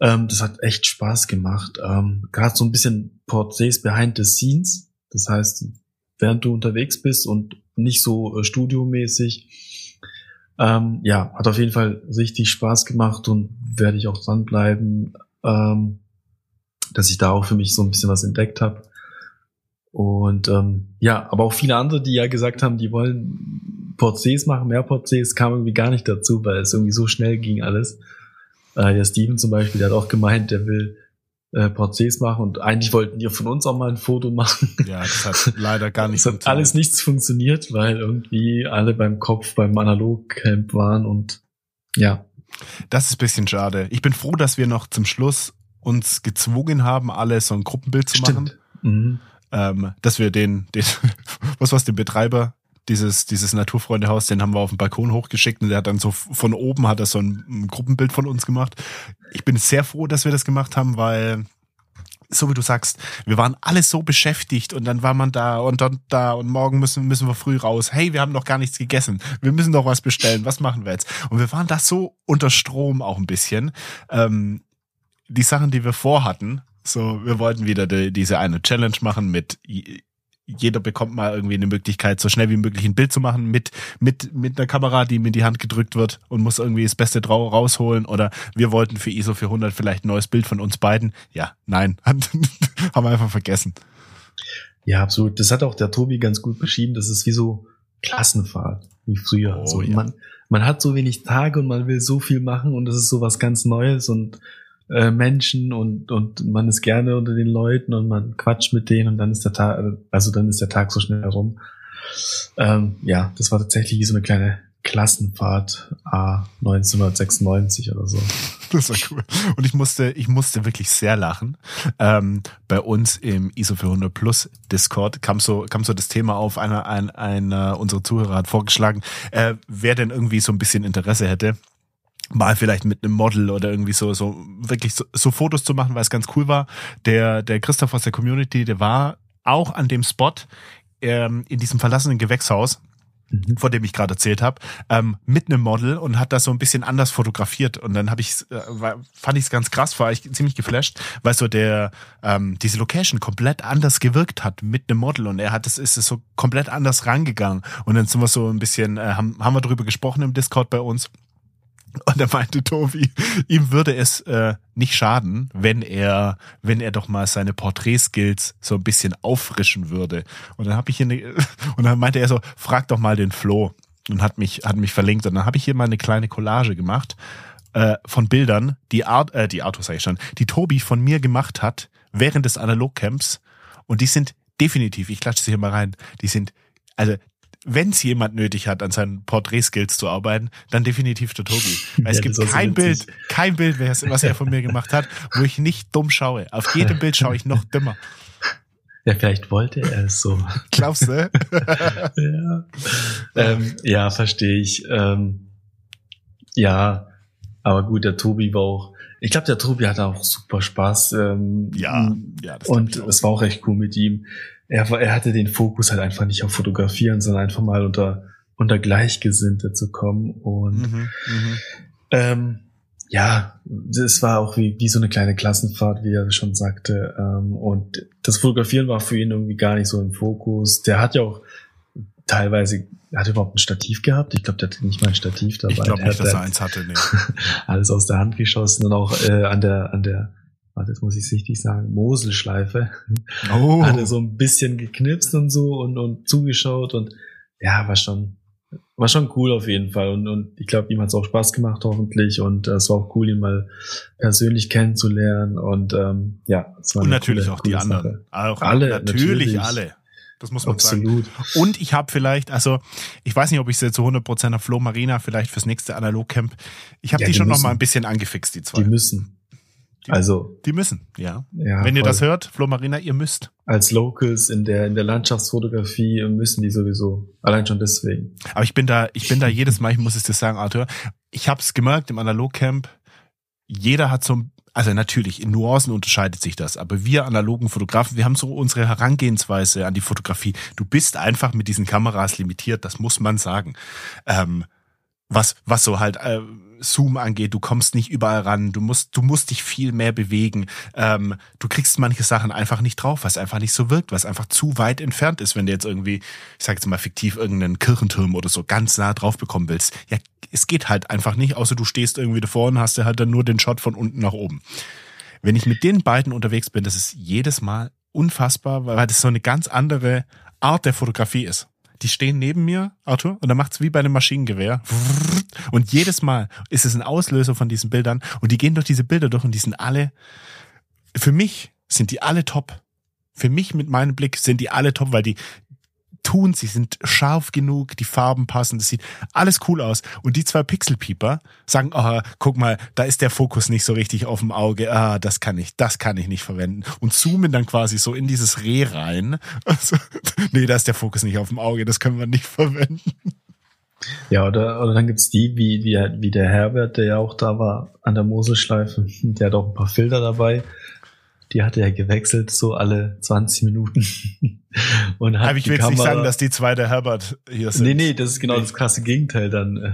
Ähm, das hat echt Spaß gemacht. Ähm, Gerade so ein bisschen Porträts behind the scenes. Das heißt, während du unterwegs bist und nicht so äh, studiomäßig. Ähm, ja, hat auf jeden Fall richtig Spaß gemacht und werde ich auch dranbleiben, ähm, dass ich da auch für mich so ein bisschen was entdeckt habe. Und ähm, ja, aber auch viele andere, die ja gesagt haben, die wollen Porträts machen, mehr Porträts, kam irgendwie gar nicht dazu, weil es irgendwie so schnell ging alles. Äh, der Steven zum Beispiel, der hat auch gemeint, der will äh, Porträts machen und eigentlich wollten die von uns auch mal ein Foto machen. Ja, das hat [LAUGHS] leider gar nicht Es hat alles nichts funktioniert, weil irgendwie alle beim Kopf beim Analogcamp waren und ja. Das ist bisschen schade. Ich bin froh, dass wir noch zum Schluss uns gezwungen haben, alle so ein Gruppenbild zu Stimmt. machen. Mhm. Ähm, dass wir den, den [LAUGHS] was war's, den Betreiber dieses, dieses Naturfreundehaus, den haben wir auf den Balkon hochgeschickt und der hat dann so von oben hat er so ein, Gruppenbild von uns gemacht. Ich bin sehr froh, dass wir das gemacht haben, weil so wie du sagst, wir waren alle so beschäftigt und dann war man da und dann da und morgen müssen, müssen wir früh raus. Hey, wir haben noch gar nichts gegessen. Wir müssen doch was bestellen. Was machen wir jetzt? Und wir waren da so unter Strom auch ein bisschen. Ähm, die Sachen, die wir vorhatten, so, wir wollten wieder die, diese eine Challenge machen mit jeder bekommt mal irgendwie eine Möglichkeit, so schnell wie möglich ein Bild zu machen mit, mit, mit einer Kamera, die ihm in die Hand gedrückt wird und muss irgendwie das Beste drau rausholen. Oder wir wollten für ISO 400 vielleicht ein neues Bild von uns beiden. Ja, nein, [LAUGHS] haben wir einfach vergessen. Ja, absolut. Das hat auch der Tobi ganz gut beschrieben. Das ist wie so Klassenfahrt, wie früher. Oh, so, ja. man, man hat so wenig Tage und man will so viel machen und das ist so was ganz Neues und äh, Menschen und, und man ist gerne unter den Leuten und man quatscht mit denen und dann ist der Tag, also dann ist der Tag so schnell herum. Ähm, ja, das war tatsächlich so eine kleine Klassenfahrt A 1996 oder so. [LAUGHS] Das war cool. Und ich musste, ich musste wirklich sehr lachen. Ähm, bei uns im ISO 400 Plus Discord kam so, kam so das Thema auf. Einer, ein, einer unserer Zuhörer hat vorgeschlagen, äh, wer denn irgendwie so ein bisschen Interesse hätte, mal vielleicht mit einem Model oder irgendwie so, so wirklich so, so Fotos zu machen, weil es ganz cool war. Der, der Christoph aus der Community, der war auch an dem Spot ähm, in diesem verlassenen Gewächshaus Mhm. von dem ich gerade erzählt habe, ähm, mit einem Model und hat das so ein bisschen anders fotografiert. Und dann habe ich, äh, fand ich es ganz krass, war ich ziemlich geflasht, weil so der ähm, diese Location komplett anders gewirkt hat mit einem Model und er hat es ist es so komplett anders rangegangen. Und dann sind wir so ein bisschen, äh, haben, haben wir drüber gesprochen im Discord bei uns. Und da meinte Tobi, ihm würde es äh, nicht schaden, wenn er, wenn er doch mal seine Porträtskills so ein bisschen auffrischen würde. Und dann habe ich hier eine, [LAUGHS] und dann meinte er so, frag doch mal den Flo und hat mich, hat mich verlinkt. Und dann habe ich hier mal eine kleine Collage gemacht äh, von Bildern, die Art, äh, die Arthur sag ich schon, die Tobi von mir gemacht hat während des Analogcamps. Und die sind definitiv, ich klatsche sie hier mal rein, die sind, also wenn es jemand nötig hat, an seinen Porträtskills zu arbeiten, dann definitiv der Tobi. Weil es Ja, gibt kein. Bild, kein Bild, was er von mir gemacht hat, wo ich nicht dumm schaue. Auf jedem Bild schaue ich noch dümmer. Ja, vielleicht wollte er es so. Glaubst du? [LAUGHS] ja, ähm, ja verstehe ich. Ähm, ja, aber gut, der Tobi war auch. Ich glaube, der Tobi hatte auch super Spaß. Ähm, Ja, ja, das und es war auch echt cool mit ihm. Er, war- er hatte den Fokus halt einfach nicht auf Fotografieren, sondern einfach mal unter unter Gleichgesinnte zu kommen. Und Mhm, mhm. ähm, ja, es war auch wie, wie so eine kleine Klassenfahrt, wie er schon sagte. Ähm, und das Fotografieren war für ihn irgendwie gar nicht so im Fokus. Der hat ja auch teilweise, er hat überhaupt ein Stativ gehabt. Ich glaube, der hatte nicht mal ein Stativ dabei. Ich glaube nicht, hat dass er eins hatte. Nee. [LAUGHS] alles aus der Hand geschossen und auch äh, an der, an der, warte, jetzt muss ich es richtig sagen, Moselschleife. Oh. [LAUGHS] Er so ein bisschen geknipst und so und, und zugeschaut und ja, war schon, war schon cool auf jeden Fall. Und, und ich glaube, ihm hat es auch Spaß gemacht, hoffentlich. Und äh, es war auch cool, ihn mal persönlich kennenzulernen. Und ähm, ja, es war Und natürlich coole, auch die anderen. Auch Alle, natürlich, natürlich. alle. Das muss man sagen. Absolut. Und ich habe vielleicht, also ich weiß nicht, ob ich sie zu 100% auf Flo Marina vielleicht fürs nächste Analogcamp, ich habe Ja, die, die schon noch müssen. mal ein bisschen angefixt, die zwei. Die müssen. Die- Also, Die müssen, ja. ja. Wenn ihr das hört, Flo Marina, ihr müsst. Als Locals in der, in der Landschaftsfotografie müssen die sowieso. Allein schon deswegen. Aber ich bin da, ich bin da jedes Mal, ich muss es dir sagen, Arthur, ich habe es gemerkt im Analogcamp, jeder hat so ein also natürlich, in Nuancen unterscheidet sich das, aber wir analogen Fotografen, wir haben so unsere Herangehensweise an die Fotografie. Du bist einfach mit diesen Kameras limitiert, das muss man sagen. Ähm, was, was so halt äh, Zoom angeht, du kommst nicht überall ran, du musst, du musst dich viel mehr bewegen. Ähm, du kriegst manche Sachen einfach nicht drauf, was einfach nicht so wirkt, was einfach zu weit entfernt ist, wenn du jetzt irgendwie, ich sag jetzt mal fiktiv, irgendeinen Kirchenturm oder so ganz nah drauf bekommen willst. Ja, es geht halt einfach nicht, außer du stehst irgendwie davor und hast du halt dann nur den Shot von unten nach oben. Wenn ich mit den beiden unterwegs bin, das ist jedes Mal unfassbar, weil das so eine ganz andere Art der Fotografie ist die stehen neben mir, Arthur, und dann macht's wie bei einem Maschinengewehr. Und jedes Mal ist es ein Auslöser von diesen Bildern und die gehen durch diese Bilder durch und die sind alle, für mich sind die alle top. Für mich mit meinem Blick sind die alle top, weil die, tun, sie sind scharf genug, die Farben passen, das sieht alles cool aus. Und die zwei Pixelpieper sagen, oh, guck mal, da ist der Fokus nicht so richtig auf dem Auge, ah, das kann ich, das kann ich nicht verwenden. Und zoomen dann quasi so in dieses Reh rein. [LAUGHS] Also, nee, da ist der Fokus nicht auf dem Auge, das können wir nicht [LAUGHS] verwenden. Ja, oder, oder dann gibt's die, wie, wie, wie der Herbert, der ja auch da war an der Moselschleife, [LAUGHS] der hat auch ein paar Filter dabei die hatte er gewechselt, so alle 20 Minuten. [LAUGHS] und hat Aber ich will jetzt nicht sagen, dass die zwei der Herbert hier sind. Nee, nee, das ist genau nee. das krasse Gegenteil dann äh,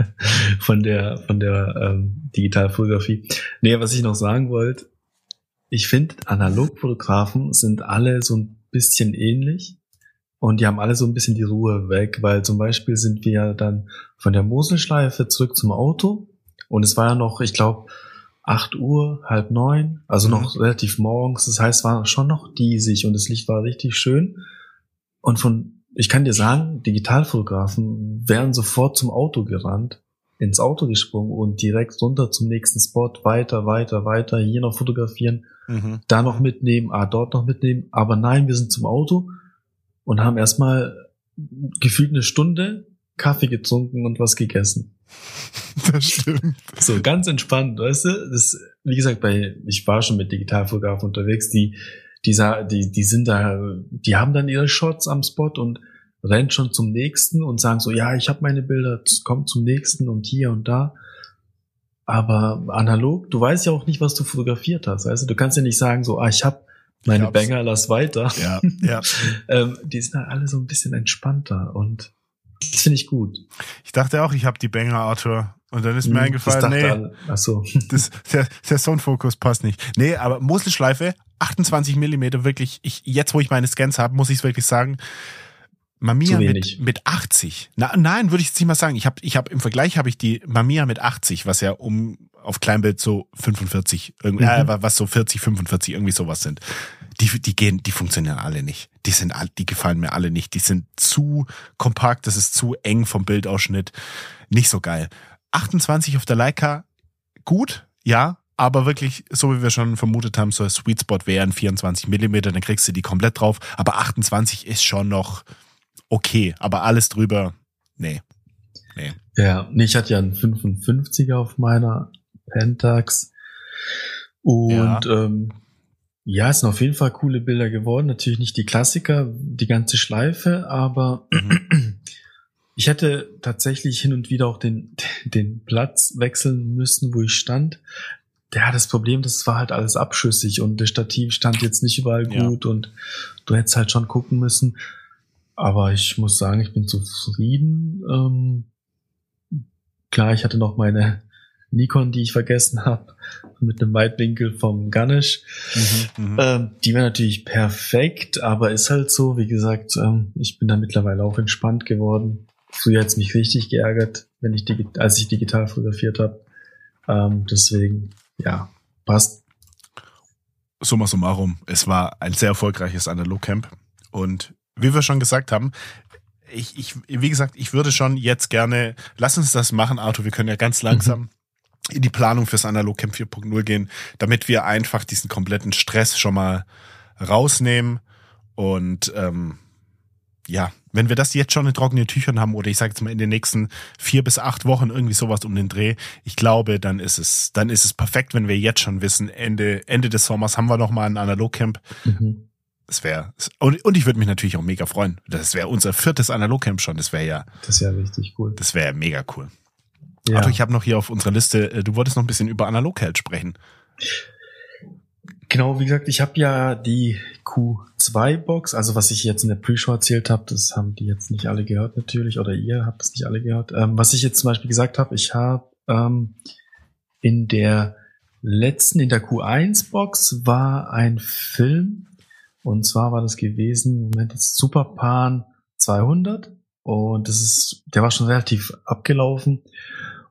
[LAUGHS] von der, von der ähm, Digitalfotografie. Nee, was ich noch sagen wollte, ich finde, Analogfotografen sind alle so ein bisschen ähnlich. Und die haben alle so ein bisschen die Ruhe weg, weil zum Beispiel sind wir dann von der Moselschleife zurück zum Auto. Und es war ja noch, ich glaube, 8 Uhr, halb neun, also mhm. noch relativ morgens. Das heißt, war schon noch diesig und das Licht war richtig schön. Und von, ich kann dir sagen, Digitalfotografen wären sofort zum Auto gerannt, ins Auto gesprungen und direkt runter zum nächsten Spot, weiter, weiter, weiter, hier noch fotografieren, mhm. da noch mitnehmen, ah, dort noch mitnehmen. Aber nein, wir sind zum Auto und haben erstmal gefühlt eine Stunde Kaffee getrunken und was gegessen. [LAUGHS] Das stimmt. So ganz entspannt, weißt du? Das, wie gesagt, bei ich war schon mit Digitalfotografen unterwegs, die die, die die sind da, die haben dann ihre Shots am Spot und rennen schon zum nächsten und sagen so, ja, ich habe meine Bilder, komm zum nächsten und hier und da. Aber analog, du weißt ja auch nicht, was du fotografiert hast. Weißt du, kannst ja nicht sagen so, ah, ich habe meine Banger, lass weiter. Ja, ja. [LAUGHS] ähm, die sind da alle so ein bisschen entspannter und das finde ich gut. Ich dachte auch, ich habe die Banger, Arthur. Und dann ist mir hm, eingefallen, nee. Ach so. [LAUGHS] das, der, der Soundfokus passt nicht. Nee, aber Moselschleife, 28 Millimeter, wirklich, ich, jetzt wo ich meine Scans habe, muss ich es wirklich sagen, Mamiya mit, mit 80. Na, nein, würde ich jetzt nicht mal sagen. Ich habe ich hab, im Vergleich habe ich die Mamiya mit 80, was ja um auf Kleinbild so 45, irgendwie, mhm. äh, was so 40, 45, irgendwie sowas sind die, die gehen, die funktionieren alle nicht. Die sind, die gefallen mir alle nicht. Die sind zu kompakt, das ist zu eng vom Bildausschnitt. Nicht so geil. 28 auf der Leica, gut, ja, aber wirklich, so wie wir schon vermutet haben, so ein Sweet Spot wären 24 Millimeter, dann kriegst du die komplett drauf. Aber 28 ist schon noch okay, aber alles drüber, nee. Nee. Ja, ich hatte ja einen 55er auf meiner Pentax. Und ja. ähm, ja, es sind auf jeden Fall coole Bilder geworden. Natürlich nicht die Klassiker, die ganze Schleife, aber mhm. ich hätte tatsächlich hin und wieder auch den, den Platz wechseln müssen, wo ich stand. Ja, das Problem, das war halt alles abschüssig und das Stativ stand jetzt nicht überall gut ja. und du hättest halt schon gucken müssen. Aber ich muss sagen, ich bin zufrieden. Ähm, klar, ich hatte noch meine Nikon, die ich vergessen [LAUGHS] habe, mit einem Weitwinkel vom Ganesh. Mhm, mhm, ähm, die wäre natürlich perfekt, aber ist halt so, wie gesagt, ähm, ich bin da mittlerweile auch entspannt geworden. Früher hat's mich richtig geärgert, wenn ich als ich digital fotografiert habe. Ähm, deswegen, ja, passt. Summa summarum, es war ein sehr erfolgreiches Analogcamp und wie wir schon gesagt haben, ich, ich, wie gesagt, ich würde schon jetzt gerne, lass uns das machen, Arthur, wir können ja ganz langsam mhm in die Planung fürs Analog Camp 4.0 gehen, damit wir einfach diesen kompletten Stress schon mal rausnehmen und ähm, ja, wenn wir das jetzt schon in trockenen Tüchern haben oder ich sage jetzt mal in den nächsten vier bis acht Wochen irgendwie sowas um den Dreh, ich glaube, dann ist es, dann ist es perfekt, wenn wir jetzt schon wissen, Ende Ende des Sommers haben wir noch mal ein Analogcamp. Mhm. Das wäre und, und ich würde mich natürlich auch mega freuen. Das wäre unser viertes Analogcamp schon. Das wäre ja. Das wäre richtig cool. Das wäre mega cool. Ja. Arthur, ich habe noch hier auf unserer Liste, äh, du wolltest noch ein bisschen über Analogcard sprechen. Genau, wie gesagt, ich habe ja die Q2 Q2-Box, also was ich jetzt in der Pre-Show erzählt habe, das haben die jetzt nicht alle gehört natürlich, oder ihr habt es nicht alle gehört. Ähm, was ich jetzt zum Beispiel gesagt habe, ich habe ähm, in der letzten, in der Q1-Box war ein Film, und zwar war das gewesen, Moment, jetzt Superpan 200, und das ist, der war schon relativ abgelaufen.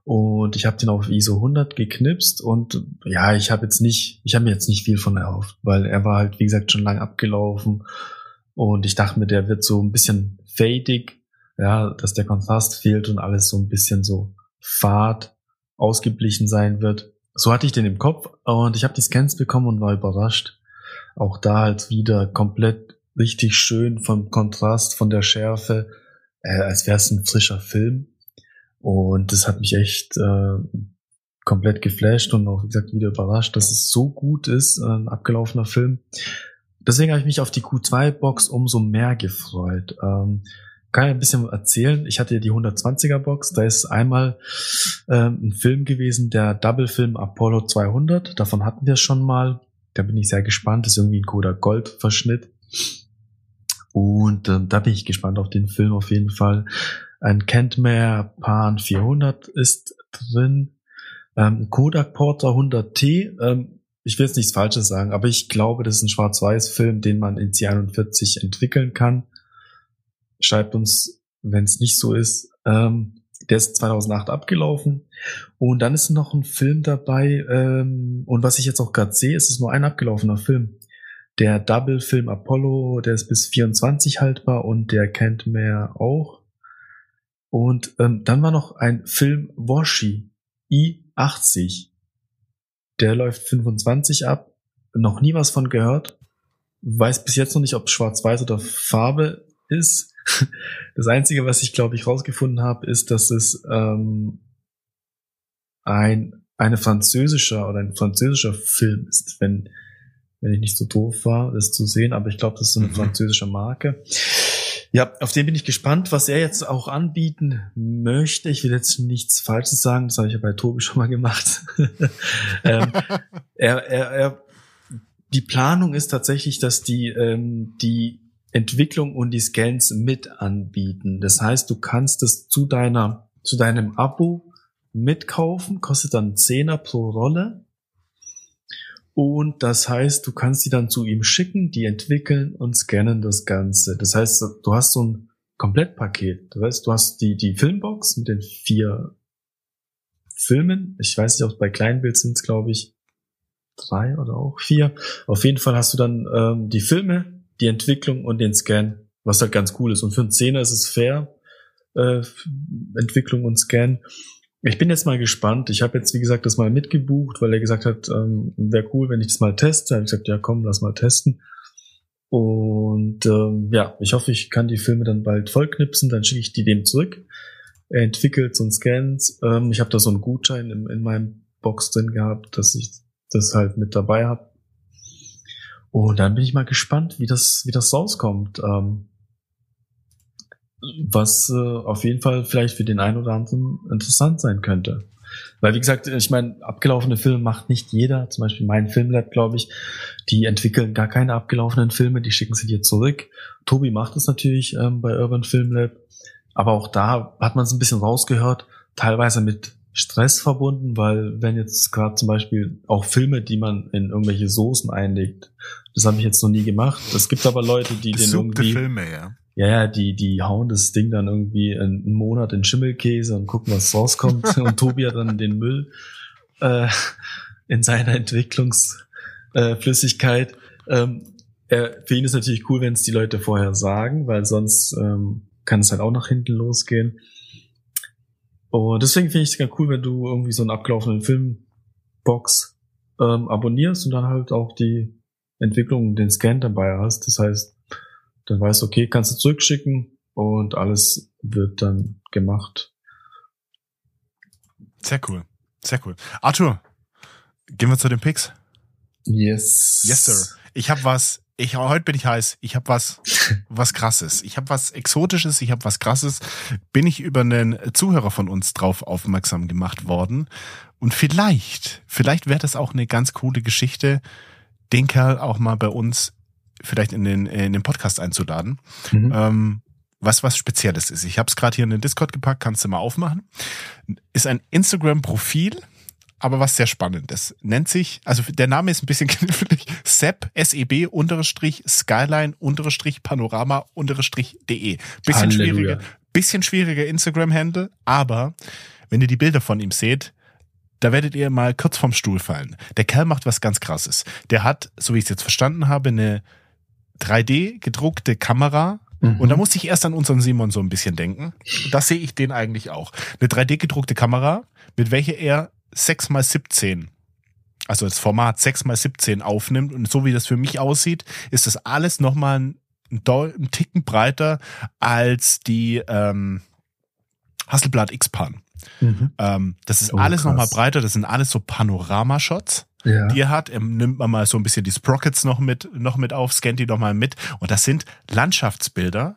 Und ich habe den auf ISO 100 geknipst und ja, ich habe jetzt nicht, ich habe mir jetzt nicht viel von erhofft, weil er war halt, wie gesagt, schon lang abgelaufen und ich dachte mir, der wird so ein bisschen fadig, ja, dass der Kontrast fehlt und alles so ein bisschen so fad, ausgeblichen sein wird. So hatte ich den im Kopf und ich habe die Scans bekommen und war überrascht. Auch da halt wieder komplett richtig schön vom Kontrast, von der Schärfe, äh, als wäre es ein frischer Film und das hat mich echt äh, komplett geflasht und auch, wie gesagt, wieder überrascht, dass es so gut ist, ein abgelaufener Film. Deswegen habe ich mich auf die Q2-Box umso mehr gefreut. Ähm, kann ich ein bisschen erzählen. Ich hatte die 120er Box. Da ist einmal ähm, ein Film gewesen, der Double-Film Apollo 200. Davon hatten wir schon mal. Da bin ich sehr gespannt. Das ist irgendwie ein Coda Gold-Verschnitt. Und ähm, da bin ich gespannt auf den Film auf jeden Fall. Ein Kentmere Pan 400 ist drin. Ähm, Kodak Porter 100T. Ähm, ich will jetzt nichts Falsches sagen, aber ich glaube, das ist ein Schwarz-Weiß-Film, den man in C41 entwickeln kann. Schreibt uns, wenn es nicht so ist. Ähm, der ist 2008 abgelaufen. Und dann ist noch ein Film dabei. Ähm, und was ich jetzt auch gerade sehe, ist es nur ein abgelaufener Film. Der Double-Film Apollo, der ist bis 24 haltbar und der kennt mehr auch. Und ähm, dann war noch ein Film Washi I80. Der läuft 25 ab. Noch nie was von gehört. Weiß bis jetzt noch nicht, ob schwarz-weiß oder Farbe ist. [LAUGHS] Das Einzige, was ich, glaube ich, rausgefunden habe, ist, dass es ähm, ein eine französischer oder ein französischer Film ist, wenn wenn ich nicht so doof war, das zu sehen, aber ich glaube, das ist eine mhm. französische Marke. Ja, auf den bin ich gespannt, was er jetzt auch anbieten möchte. Ich will jetzt nichts Falsches sagen, das habe ich ja bei Tobi schon mal gemacht. [LAUGHS] ähm, er, er, er, die Planung ist tatsächlich, dass die, ähm, die Entwicklung und die Scans mit anbieten. Das heißt, du kannst es zu deiner, zu deinem Abo mitkaufen, kostet dann Zehner pro Rolle und das heißt, du kannst die dann zu ihm schicken, die entwickeln und scannen das Ganze. Das heißt, du hast so ein Komplettpaket. Das heißt, du hast die, die Filmbox mit den vier Filmen. Ich weiß nicht, ob es bei Kleinbild sind, glaube ich, drei oder auch vier. Auf jeden Fall hast du dann ähm, die Filme, die Entwicklung und den Scan, was halt ganz cool ist. Und für einen Zehner ist es fair, äh, Entwicklung und Scan. Ich bin jetzt mal gespannt. Ich habe jetzt, wie gesagt, das mal mitgebucht, weil er gesagt hat, ähm, wäre cool, wenn ich das mal teste. Da habe ich gesagt, ja komm, lass mal testen. Und ähm, ja, ich hoffe, ich kann die Filme dann bald vollknipsen, dann schicke ich die dem zurück. Er entwickelt ein Scans. Ähm, ich habe da so einen Gutschein in, in meinem Box drin gehabt, dass ich das halt mit dabei habe. Und dann bin ich mal gespannt, wie das, wie das rauskommt. Ähm, was äh, auf jeden Fall vielleicht für den einen oder anderen interessant sein könnte. Weil, wie gesagt, ich meine, abgelaufene Filme macht nicht jeder. Zum Beispiel mein Filmlab, glaube ich, die entwickeln gar keine abgelaufenen Filme, die schicken sie dir zurück. Tobi macht es natürlich ähm, bei Urban Film Lab. Aber auch da hat man es ein bisschen rausgehört, teilweise mit Stress verbunden, weil wenn jetzt gerade zum Beispiel auch Filme, die man in irgendwelche Soßen einlegt, das habe ich jetzt noch nie gemacht. Es gibt aber Leute, die den irgendwie Filme, ja ja, ja, die, die hauen das Ding dann irgendwie einen Monat in Schimmelkäse und gucken, was rauskommt. [LAUGHS] und Tobi hat dann den Müll äh, in seiner Entwicklungsflüssigkeit. Äh, ähm, er, für ihn ist natürlich cool, wenn es die Leute vorher sagen, weil sonst ähm, kann es halt auch nach hinten losgehen. Und deswegen finde ich es ganz cool, wenn du irgendwie so einen abgelaufenen Filmbox ähm, abonnierst und dann halt auch die Entwicklung, den Scan dabei hast. Das heißt, dann weißt du, okay, kannst du zurückschicken und alles wird dann gemacht. Sehr cool. Sehr cool. Arthur, gehen wir zu den Picks. Yes. Yes, Sir. Ich habe was, ich heute bin ich heiß. Ich habe was [LAUGHS] was krasses. Ich habe was exotisches, ich habe was krasses. Bin ich über einen Zuhörer von uns drauf aufmerksam gemacht worden und vielleicht, vielleicht wäre das auch eine ganz coole Geschichte, den Kerl auch mal bei uns vielleicht in den, in den Podcast einzuladen. Mhm. Ähm, was was Spezielles ist. Ich habe es gerade hier in den Discord gepackt, kannst du mal aufmachen. Ist ein Instagram-Profil, aber was sehr spannendes. Nennt sich, also der Name ist ein bisschen [LAUGHS] knifflig, SEB, S-E-B, unterstrich, Skyline, unterstrich, Panorama, unterstrich, de. Bisschen Halleluja. schwieriger, bisschen schwieriger Instagram-Handle, aber wenn ihr die Bilder von ihm seht, da werdet ihr mal kurz vom Stuhl fallen. Der Kerl macht was ganz krasses. Der hat, so wie ich es jetzt verstanden habe, eine 3D gedruckte Kamera Mhm. Und da musste ich erst an unseren Simon so ein bisschen denken. Das sehe ich den eigentlich auch. Eine 3D gedruckte Kamera, mit welcher er 6 mal 17 also das Format 6 mal 17 aufnimmt und so wie das für mich aussieht, ist das alles nochmal ein, ein Ticken breiter als die ähm, Hasselblatt X-Pan. Mhm. Ähm, das ist oh, alles nochmal breiter, das sind alles so Panoramashots ja. die er hat. Er nimmt man mal so ein bisschen die Sprockets noch mit, noch mit auf, scannt die noch mal mit. Und das sind Landschaftsbilder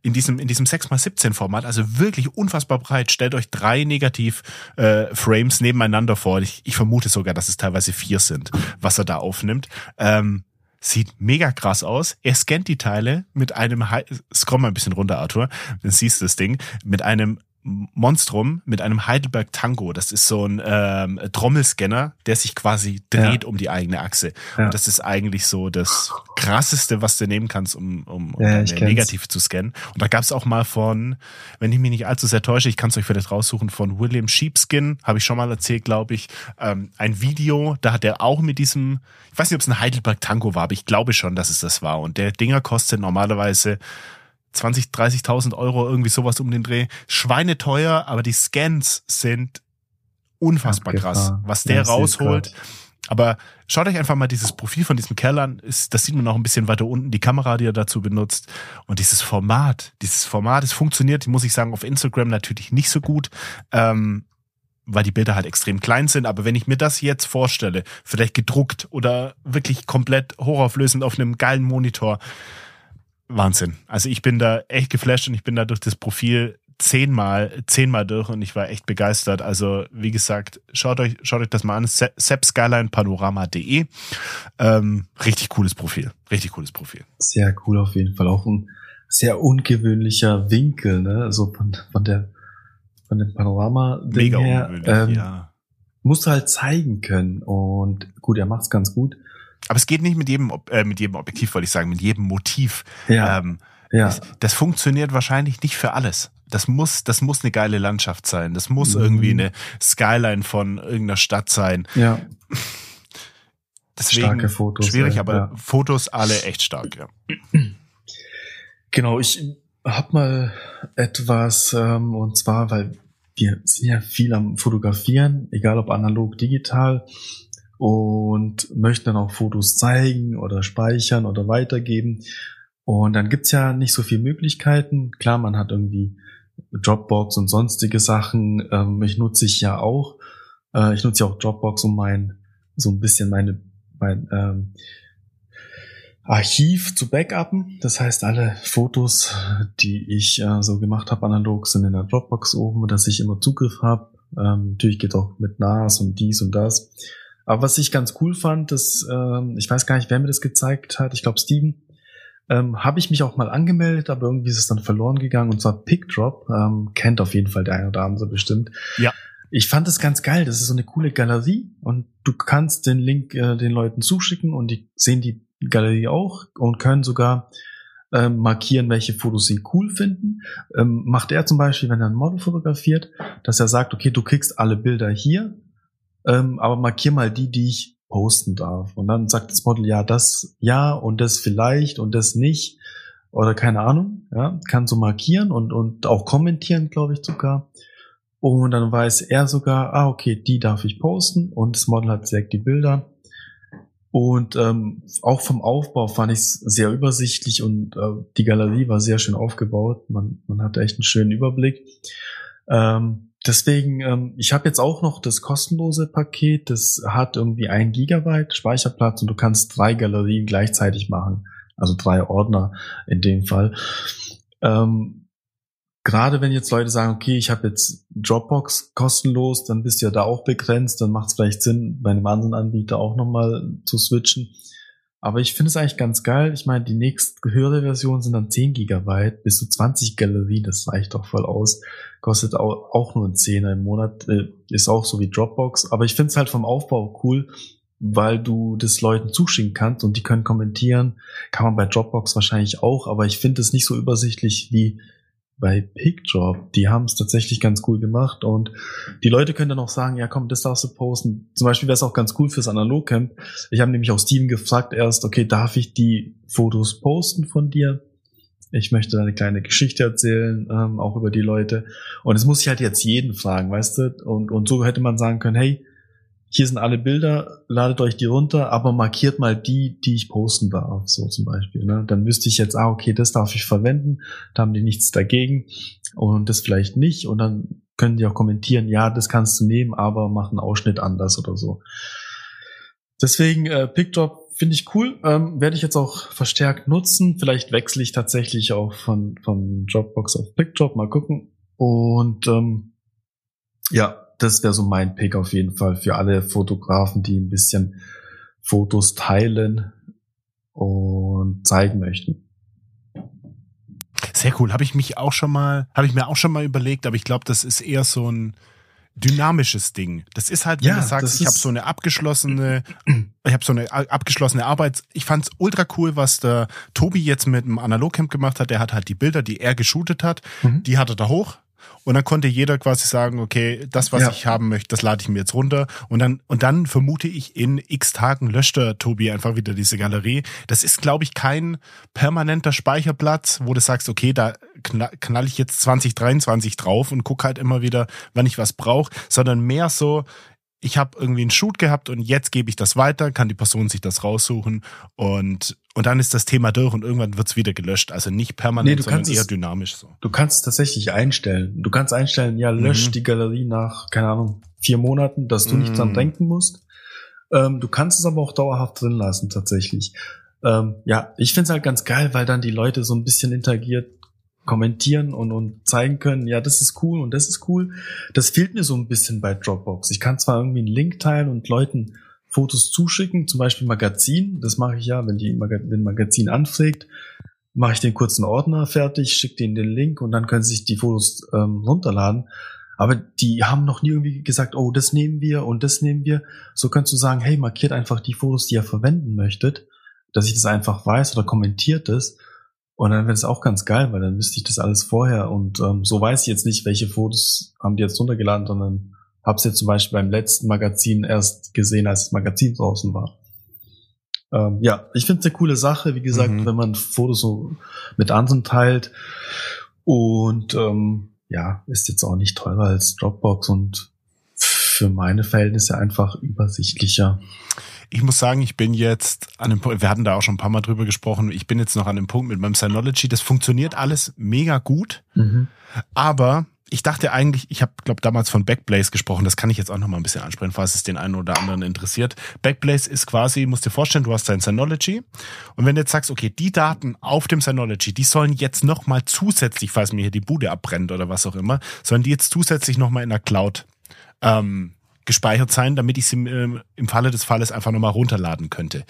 in diesem, in diesem 6x17 Format, also wirklich unfassbar breit. Stellt euch drei Negativ-Frames äh, nebeneinander vor. Ich, ich vermute sogar, dass es teilweise vier sind, was er da aufnimmt. Ähm, sieht mega krass aus. Er scannt die Teile mit einem, scroll mal ein bisschen runter, Arthur, dann siehst du das Ding, mit einem Monstrum mit einem Heidelberg Tango. Das ist so ein ähm, Trommelscanner, der sich quasi dreht ja. um die eigene Achse. Ja. Und das ist eigentlich so das krasseste, was du nehmen kannst, um, um, um ja, negativ zu scannen. Und da gab es auch mal von, wenn ich mich nicht allzu sehr täusche, ich kann es euch vielleicht raussuchen, von William Sheepskin, habe ich schon mal erzählt, glaube ich, ähm, ein Video, da hat er auch mit diesem, ich weiß nicht, ob es ein Heidelberg Tango war, aber ich glaube schon, dass es das war. Und der Dinger kostet normalerweise 20, 30.000 Euro, irgendwie sowas um den Dreh. Schweineteuer, aber die Scans sind unfassbar krass, was der ja, rausholt. Aber schaut euch einfach mal dieses Profil von diesem Kerl an. Ist, das sieht man auch ein bisschen weiter unten, die Kamera, die er dazu benutzt. Und dieses Format, dieses Format, es funktioniert, muss ich sagen, auf Instagram natürlich nicht so gut, ähm, weil die Bilder halt extrem klein sind. Aber wenn ich mir das jetzt vorstelle, vielleicht gedruckt oder wirklich komplett hochauflösend auf einem geilen Monitor, Wahnsinn. Also ich bin da echt geflasht und ich bin da durch das Profil zehnmal, zehnmal durch und ich war echt begeistert. Also wie gesagt, schaut euch, schaut euch das mal an. sepskylinepanorama.de. Ähm, richtig cooles Profil. Richtig cooles Profil. Sehr cool auf jeden Fall. Auch ein sehr ungewöhnlicher Winkel, ne? Also von, von der von dem Panorama Mega her. Ungewöhnlich, ähm, ja. Musst du halt zeigen können. Und gut, er macht's ganz gut. Aber es geht nicht mit jedem, äh, mit jedem Objektiv, wollte ich sagen, mit jedem Motiv. Ja. Ähm, ja. Das, das, funktioniert wahrscheinlich nicht für alles. Das muss, das muss eine geile Landschaft sein. Das muss mhm. irgendwie eine Skyline von irgendeiner Stadt sein. Ja. [LAUGHS] Deswegen Starke Fotos, schwierig, ey, aber ja. Fotos alle echt stark, ja. Genau, ich hab mal etwas, ähm, und zwar, weil wir sind ja viel am Fotografieren, egal ob analog, digital und möchten dann auch Fotos zeigen oder speichern oder weitergeben. Und dann gibt's ja nicht so viele Möglichkeiten. Klar, man hat irgendwie Dropbox und sonstige Sachen. Ähm, ich nutze ich ja auch. Äh, ich nutze ja auch Dropbox, um mein so ein bisschen meine mein ähm, Archiv zu backuppen. Das heißt, alle Fotos, die ich äh, so gemacht habe analog, sind in der Dropbox oben, dass ich immer Zugriff habe. Ähm, natürlich geht auch mit NAS und dies und das. Aber was ich ganz cool fand, dass, ähm, ich weiß gar nicht, wer mir das gezeigt hat, ich glaube Steven, ähm, habe ich mich auch mal angemeldet, aber irgendwie ist es dann verloren gegangen und zwar PickDrop, ähm, kennt auf jeden Fall der eine oder andere bestimmt. Ja. Ich fand es ganz geil, das ist so eine coole Galerie und du kannst den Link äh, den Leuten zuschicken und die sehen die Galerie auch und können sogar ähm, markieren, welche Fotos sie cool finden. Ähm, macht er zum Beispiel, wenn er ein Model fotografiert, dass er sagt, okay, du kriegst alle Bilder hier ähm, aber markier mal die, die ich posten darf. Und dann sagt das Model, ja, das ja und das vielleicht und das nicht oder keine Ahnung, ja, kann so markieren und, und auch kommentieren, glaube ich sogar. Und dann weiß er sogar, ah, okay, die darf ich posten und das Model hat direkt die Bilder. Und ähm, auch vom Aufbau fand ich es sehr übersichtlich und äh, die Galerie war sehr schön aufgebaut. Man, man hatte echt einen schönen Überblick. Ähm, Deswegen, ähm, ich habe jetzt auch noch das kostenlose Paket, das hat irgendwie ein Gigabyte Speicherplatz und du kannst drei Galerien gleichzeitig machen. Also drei Ordner in dem Fall. Ähm, Gerade wenn jetzt Leute sagen, okay, ich habe jetzt Dropbox kostenlos, dann bist du ja da auch begrenzt, dann macht es vielleicht Sinn, bei einem anderen Anbieter auch nochmal zu switchen. Aber ich finde es eigentlich ganz geil. Ich meine, die nächste höhere Version sind dann 10 Gigabyte bis zu 20 Galerie. Das reicht doch voll aus. Kostet auch, auch nur ein Zehner im Monat. Äh, ist auch so wie Dropbox. Aber ich finde es halt vom Aufbau cool, weil du das Leuten zuschicken kannst und die können kommentieren. Kann man bei Dropbox wahrscheinlich auch. Aber ich finde es nicht so übersichtlich wie bei PickDrop, die haben es tatsächlich ganz cool gemacht und die Leute können dann auch sagen, ja komm, das darfst du posten. Zum Beispiel wäre es auch ganz cool fürs Analogcamp. Ich habe nämlich auch Steven gefragt erst, okay, darf ich die Fotos posten von dir? Ich möchte eine kleine Geschichte erzählen, ähm, auch über die Leute. Und es muss ich halt jetzt jeden fragen, weißt du? Und, und so hätte man sagen können, hey, hier sind alle Bilder, ladet euch die runter, aber markiert mal die, die ich posten darf, so zum Beispiel. Ne? Dann wüsste ich jetzt, ah, okay, das darf ich verwenden, da haben die nichts dagegen und das vielleicht nicht und dann können die auch kommentieren, ja, das kannst du nehmen, aber mach einen Ausschnitt anders oder so. Deswegen äh, PickDrop finde ich cool, ähm, werde ich jetzt auch verstärkt nutzen. Vielleicht wechsle ich tatsächlich auch von, von Dropbox auf PickDrop, mal gucken. Und ähm, ja, das wäre so mein Pick auf jeden Fall für alle Fotografen, die ein bisschen Fotos teilen und zeigen möchten. Sehr cool. Habe ich mich auch schon mal, habe ich mir auch schon mal überlegt, aber ich glaube, das ist eher so ein dynamisches Ding. Das ist halt, wenn ja, du sagst, ich habe so eine abgeschlossene, [CLEARS THROAT] ich habe so eine abgeschlossene Arbeit. Ich fand's ultra cool, was der Tobi jetzt mit dem Analogcamp gemacht hat. Der hat halt die Bilder, die er geshootet hat, mhm. die hat er da hoch und dann konnte jeder quasi sagen, okay, das, was ja. ich haben möchte, das lade ich mir jetzt runter. Und dann, und dann vermute ich, in x Tagen löscht der Tobi einfach wieder diese Galerie. Das ist, glaube ich, kein permanenter Speicherplatz, wo du sagst, okay, da knall ich jetzt 2023 drauf und guck halt immer wieder, wann ich was brauche, sondern mehr so, ich habe irgendwie einen Shoot gehabt und jetzt gebe ich das weiter, kann die Person sich das raussuchen und, und dann ist das Thema durch und irgendwann wird's wieder gelöscht. Also nicht permanent, nee, sondern eher dynamisch so. Du kannst es tatsächlich einstellen. Du kannst einstellen, ja, lösch mhm. die Galerie nach, keine Ahnung, vier Monaten, dass du mhm. nicht dran mhm. denken musst. Ähm, du kannst es aber auch dauerhaft drin lassen, tatsächlich. Ähm, ja, ich find's halt ganz geil, weil dann die Leute so ein bisschen interagiert kommentieren und, und zeigen können, ja, das ist cool und das ist cool. Das fehlt mir so ein bisschen bei Dropbox. Ich kann zwar irgendwie einen Link teilen und Leuten Fotos zuschicken, zum Beispiel Magazin. Das mache ich ja, wenn die wenn Magazin anfragt, mache ich den kurzen Ordner fertig, schicke denen den Link und dann können sie sich die Fotos ähm, runterladen. Aber die haben noch nie irgendwie gesagt, oh, das nehmen wir und das nehmen wir. So kannst du sagen, hey, markiert einfach die Fotos, die ihr verwenden möchtet, dass ich das einfach weiß oder kommentiert es. Und dann wäre es auch ganz geil, weil dann wüsste ich das alles vorher. Und ähm, so weiß ich jetzt nicht, welche Fotos haben die jetzt runtergeladen, sondern habe es jetzt zum Beispiel beim letzten Magazin erst gesehen, als das Magazin draußen war. Ähm, ja, ich finde es eine coole Sache, wie gesagt, mhm. wenn man Fotos so mit anderen teilt. Und ähm, ja, ist jetzt auch nicht teurer als Dropbox und für meine Verhältnisse einfach übersichtlicher ich muss sagen, ich bin jetzt an dem Punkt, wir hatten da auch schon ein paar Mal drüber gesprochen, ich bin jetzt noch an dem Punkt mit meinem Synology, das funktioniert alles mega gut, mhm. aber ich dachte eigentlich, ich habe, glaube damals von Backblaze gesprochen, das kann ich jetzt auch noch mal ein bisschen ansprechen, falls es den einen oder anderen interessiert. Backblaze ist quasi, musst dir vorstellen, du hast dein Synology und wenn du jetzt sagst, okay, die Daten auf dem Synology, die sollen jetzt noch mal zusätzlich, falls mir hier die Bude abbrennt oder was auch immer, sollen die jetzt zusätzlich noch mal in der Cloud ähm, gespeichert sein, damit ich sie äh, im Falle des Falles einfach nochmal runterladen könnte.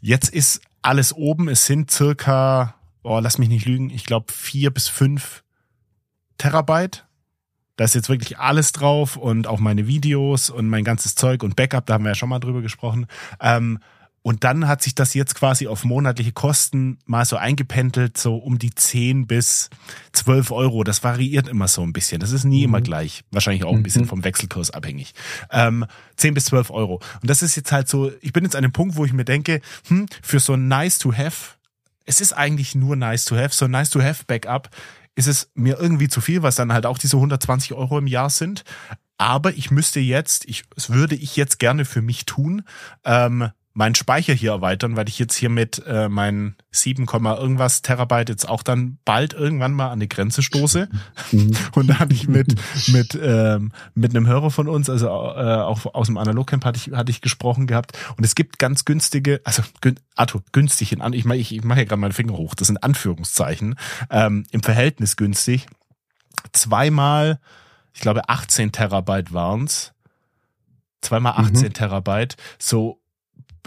Jetzt ist alles oben. Es sind circa, oh, lass mich nicht lügen, ich glaube vier bis fünf Terabyte. Da ist jetzt wirklich alles drauf und auch meine Videos und mein ganzes Zeug und Backup, da haben wir ja schon mal drüber gesprochen. Ähm, und dann hat sich das jetzt quasi auf monatliche Kosten mal so eingependelt, so um die 10 bis 12 Euro. Das variiert immer so ein bisschen. Das ist nie mhm. immer gleich. Wahrscheinlich auch ein bisschen mhm. vom Wechselkurs abhängig. Ähm, 10 bis 12 Euro. Und das ist jetzt halt so, ich bin jetzt an dem Punkt, wo ich mir denke, hm, für so ein nice to have, es ist eigentlich nur nice to have, so ein nice to have Backup ist es mir irgendwie zu viel, was dann halt auch diese 120 Euro im Jahr sind. Aber ich müsste jetzt, ich, das würde ich jetzt gerne für mich tun, ähm, meinen Speicher hier erweitern, weil ich jetzt hier mit äh, meinen 7, irgendwas Terabyte jetzt auch dann bald irgendwann mal an die Grenze stoße. Mhm. [LAUGHS] Und da hatte ich mit mit ähm, mit einem Hörer von uns, also äh, auch aus dem Analogcamp hatte ich hatte ich gesprochen gehabt. Und es gibt ganz günstige, also gün, Arthur, günstig in an, ich mache ich, ich mache ja gerade meinen Finger hoch. Das sind Anführungszeichen ähm, im Verhältnis günstig. Zweimal, ich glaube 18 Terabyte waren's. Zweimal 18 mhm. Terabyte, so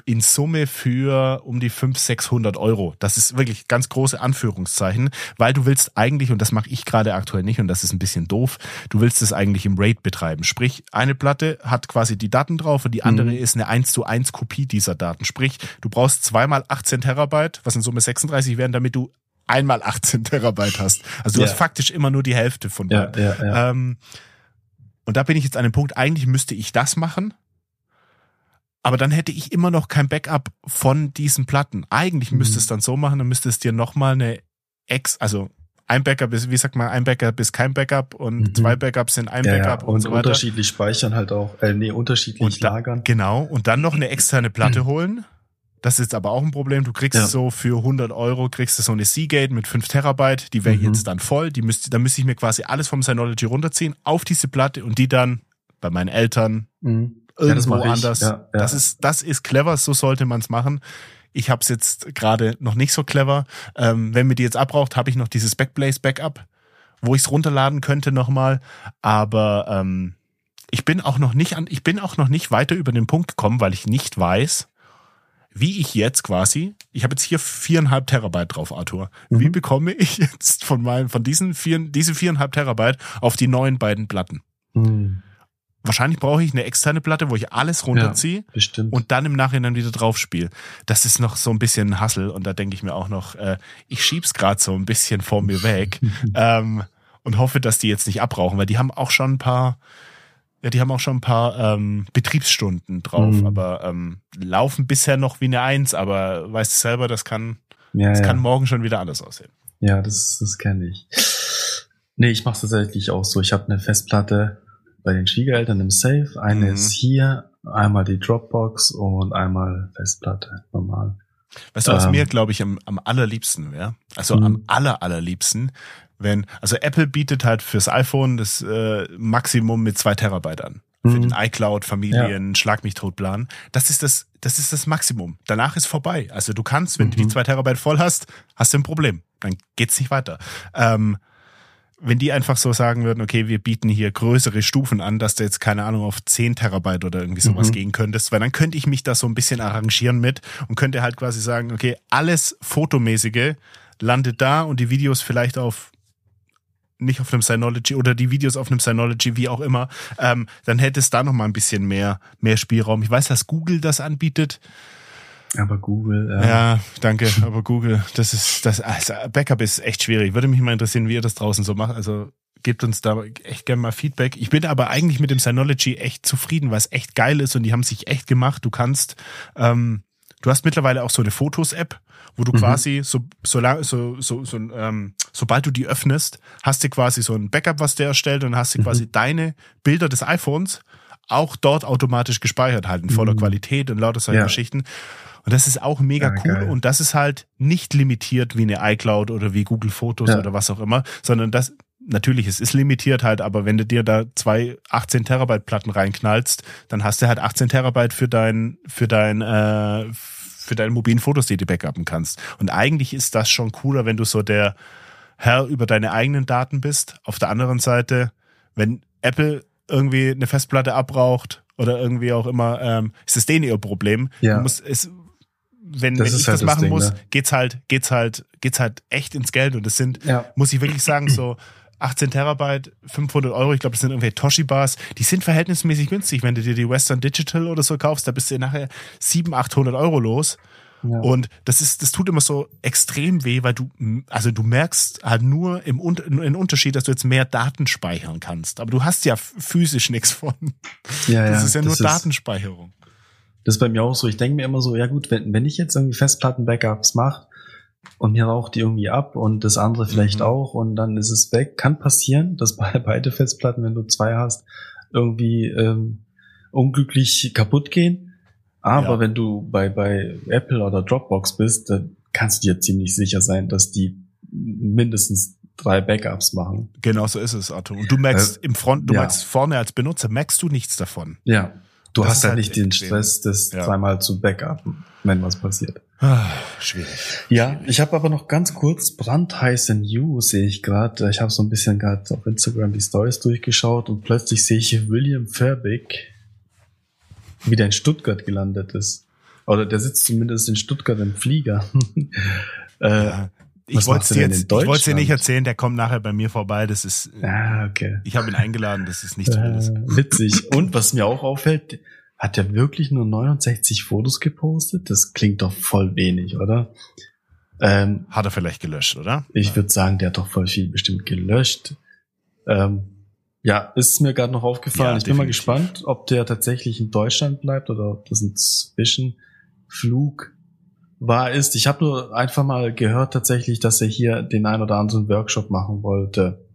in Summe für um die 500, 600 Euro. Das ist wirklich ganz große Anführungszeichen, weil du willst eigentlich, und das mache ich gerade aktuell nicht, und das ist ein bisschen doof, du willst es eigentlich im RAID betreiben. Sprich, eine Platte hat quasi die Daten drauf und die andere mhm. ist eine 1 zu 1 Kopie dieser Daten. Sprich, du brauchst zweimal 18 Terabyte, was in Summe 36 wären, damit du einmal 18 Terabyte hast. Also du ja. hast faktisch immer nur die Hälfte von ja, ja. Ähm, und da bin ich jetzt an dem Punkt, eigentlich müsste ich das machen, aber dann hätte ich immer noch kein Backup von diesen Platten. Eigentlich mhm. müsste es dann so machen, dann müsste es dir nochmal eine Ex, also ein Backup ist, wie sagt man, ein Backup ist kein Backup und mhm. zwei Backups sind ein ja, Backup ja. und, und so weiter. unterschiedlich speichern halt auch, äh, nee, unterschiedlich und lagern. Genau, und dann noch eine externe Platte mhm. holen. Das ist aber auch ein Problem. Du kriegst ja. so für 100 Euro kriegst du so eine Seagate mit 5 Terabyte. Die wäre mhm. jetzt dann voll. Die müsste, da müsste ich mir quasi alles vom Synology runterziehen auf diese Platte und die dann bei meinen Eltern mhm irgendwo ja, anders. Ja. Das ist das ist clever, so sollte man es machen. Ich habe es jetzt gerade noch nicht so clever. Ähm, wenn mir die jetzt abbraucht, habe ich noch dieses Backblaze Backup, wo ich es runterladen könnte nochmal. Aber ähm, ich bin auch noch nicht an, ich bin auch noch nicht weiter über den Punkt gekommen, weil ich nicht weiß, wie ich jetzt quasi, ich habe jetzt hier viereinhalb Terabyte drauf, Arthur. Mhm. Wie bekomme ich jetzt von meinen, von diesen vier, diese viereinhalb Terabyte auf die neuen beiden Platten? Mhm. Wahrscheinlich brauche ich eine externe Platte, wo ich alles runterziehe ja, und dann im Nachhinein wieder drauf spiele. Das ist noch so ein bisschen ein Hassel und da denke ich mir auch noch, äh, ich schieb's gerade so ein bisschen vor mir weg [LAUGHS] ähm, und hoffe, dass die jetzt nicht abbrauchen, weil die haben auch schon ein paar, ja, die haben auch schon ein paar ähm, Betriebsstunden drauf, mhm. aber ähm, laufen bisher noch wie eine Eins, aber weißt du selber, das kann, ja, das ja. kann morgen schon wieder anders aussehen. Ja, das, das kenne ich. Nee, ich mache tatsächlich auch so. Ich habe eine Festplatte, bei den Schwiegereltern im Safe. Eine mhm. ist hier, einmal die Dropbox und einmal Festplatte, normal. Weißt du, was ähm, mir, glaube ich, am, am allerliebsten wäre? Also am mhm. aller, allerliebsten, wenn, also Apple bietet halt fürs iPhone das äh, Maximum mit zwei Terabyte an. Für mhm. den iCloud, Familien, ja. Schlag mich tot Plan. Das ist das, das ist das Maximum. Danach ist vorbei. Also du kannst, wenn mhm. du die mhm. zwei Terabyte voll hast, hast du ein Problem. Dann geht's nicht weiter. Ähm, wenn die einfach so sagen würden, okay, wir bieten hier größere Stufen an, dass du jetzt keine Ahnung auf 10 Terabyte oder irgendwie sowas mhm. gehen könntest, weil dann könnte ich mich da so ein bisschen arrangieren mit und könnte halt quasi sagen, okay, alles Fotomäßige landet da und die Videos vielleicht auf nicht auf einem Synology oder die Videos auf einem Synology, wie auch immer, ähm, dann hätte es da noch mal ein bisschen mehr, mehr Spielraum. Ich weiß, dass Google das anbietet. Aber Google. Ja. ja, danke. Aber Google, das ist das. Also Backup ist echt schwierig. Würde mich mal interessieren, wie ihr das draußen so macht. Also gebt uns da echt gerne mal Feedback. Ich bin aber eigentlich mit dem Synology echt zufrieden, weil es echt geil ist und die haben sich echt gemacht. Du kannst, ähm, du hast mittlerweile auch so eine Fotos-App, wo du mhm. quasi so, so, so, so, so ähm, sobald du die öffnest, hast du quasi so ein Backup, was der erstellt und hast du mhm. quasi deine Bilder des iPhones auch dort automatisch gespeichert halt in voller mhm. Qualität und lauter solche ja. Geschichten. Und das ist auch mega ja, cool. Geil. Und das ist halt nicht limitiert wie eine iCloud oder wie Google Fotos ja. oder was auch immer, sondern das, natürlich, es ist limitiert halt, aber wenn du dir da zwei 18 Terabyte Platten reinknallst, dann hast du halt 18 Terabyte für dein, für dein, äh, für deine mobilen Fotos, die du backuppen kannst. Und eigentlich ist das schon cooler, wenn du so der Herr über deine eigenen Daten bist. Auf der anderen Seite, wenn Apple irgendwie eine Festplatte abbraucht oder irgendwie auch immer, ähm, ist es denen ihr Problem. Ja. Du musst, es, wenn, wenn ich halt das machen Ding, muss, ne? geht's halt, geht's halt, geht's halt echt ins Geld und es sind, ja. muss ich wirklich sagen, so 18 Terabyte, 500 Euro, ich glaube, das sind irgendwie Toshibas, die sind verhältnismäßig günstig. Wenn du dir die Western Digital oder so kaufst, da bist du nachher 700, 800 Euro los. Ja. Und das ist, das tut immer so extrem weh, weil du, also du merkst halt nur im, im Unterschied, dass du jetzt mehr Daten speichern kannst. Aber du hast ja physisch nichts von. Ja, das ja, ist ja nur Datenspeicherung. Das ist bei mir auch so. Ich denke mir immer so, ja gut, wenn, wenn ich jetzt irgendwie Festplatten-Backups mache und mir raucht die irgendwie ab und das andere vielleicht mhm. auch und dann ist es weg, kann passieren, dass [LAUGHS] bei beide Festplatten, wenn du zwei hast, irgendwie ähm, unglücklich kaputt gehen. Aber ja. wenn du bei, bei Apple oder Dropbox bist, dann kannst du dir ziemlich sicher sein, dass die mindestens drei Backups machen. Genau so ist es, Arthur. Und du merkst äh, im Front, du ja. merkst vorne als Benutzer, merkst du nichts davon. Ja. Du das hast halt nicht den Stress, das ja. dreimal zu backuppen, wenn was passiert. Ah, schwierig. Ja, ich habe aber noch ganz kurz brandheiße News, sehe ich gerade. Ich habe so ein bisschen gerade auf Instagram die Stories durchgeschaut und plötzlich sehe ich William Fairbeck wieder in Stuttgart gelandet ist. Oder der sitzt zumindest in Stuttgart im Flieger. [LAUGHS] äh, ja. Ich wollte es dir, jetzt, ich wollte dir nicht erzählen, der kommt nachher bei mir vorbei. Das ist. Ah, okay. Ich habe ihn eingeladen, das ist nichts Wildes. Äh, witzig. [LAUGHS] Und was mir auch auffällt, hat er wirklich nur 69 Fotos gepostet? Das klingt doch voll wenig, oder? Ähm, hat er vielleicht gelöscht, oder? Ich würde sagen, der hat doch voll viel bestimmt gelöscht. Ähm, ja, ist mir gerade noch aufgefallen. Ja, ich bin mal gespannt, ob der tatsächlich in Deutschland bleibt oder ob das ein Zwischenflug war ist. Ich habe nur einfach mal gehört tatsächlich, dass er hier den ein oder anderen Workshop machen wollte.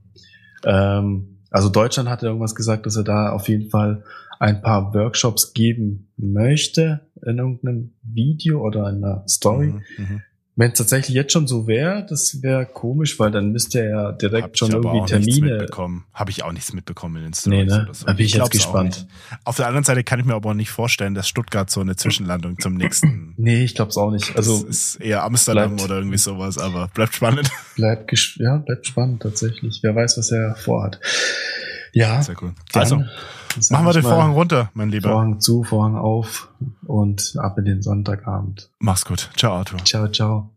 Ähm, also Deutschland hat irgendwas gesagt, dass er da auf jeden Fall ein paar Workshops geben möchte in irgendeinem Video oder in einer Story. Mhm, mhm. Wenn es tatsächlich jetzt schon so wäre, das wäre komisch, weil dann müsste er direkt Hab schon irgendwie Termine. Habe ich auch nichts mitbekommen in den Stories nee, ne? oder so. Da bin ich, ich jetzt gespannt. Auf der anderen Seite kann ich mir aber auch nicht vorstellen, dass Stuttgart so eine Zwischenlandung zum nächsten. [CLEARS THROAT] Nee, ich glaube es auch nicht. Also das ist eher Amsterdam bleibt, oder irgendwie sowas, aber bleibt spannend. [LAUGHS] Bleibt ja, bleibt spannend tatsächlich. Wer weiß, was er vorhat. Ja. Sehr cool. Also machen wir den Vorhang runter, mein Lieber. Vorhang zu, Vorhang auf und ab in den Sonntagabend. Mach's gut. Ciao, Arthur. Ciao, ciao.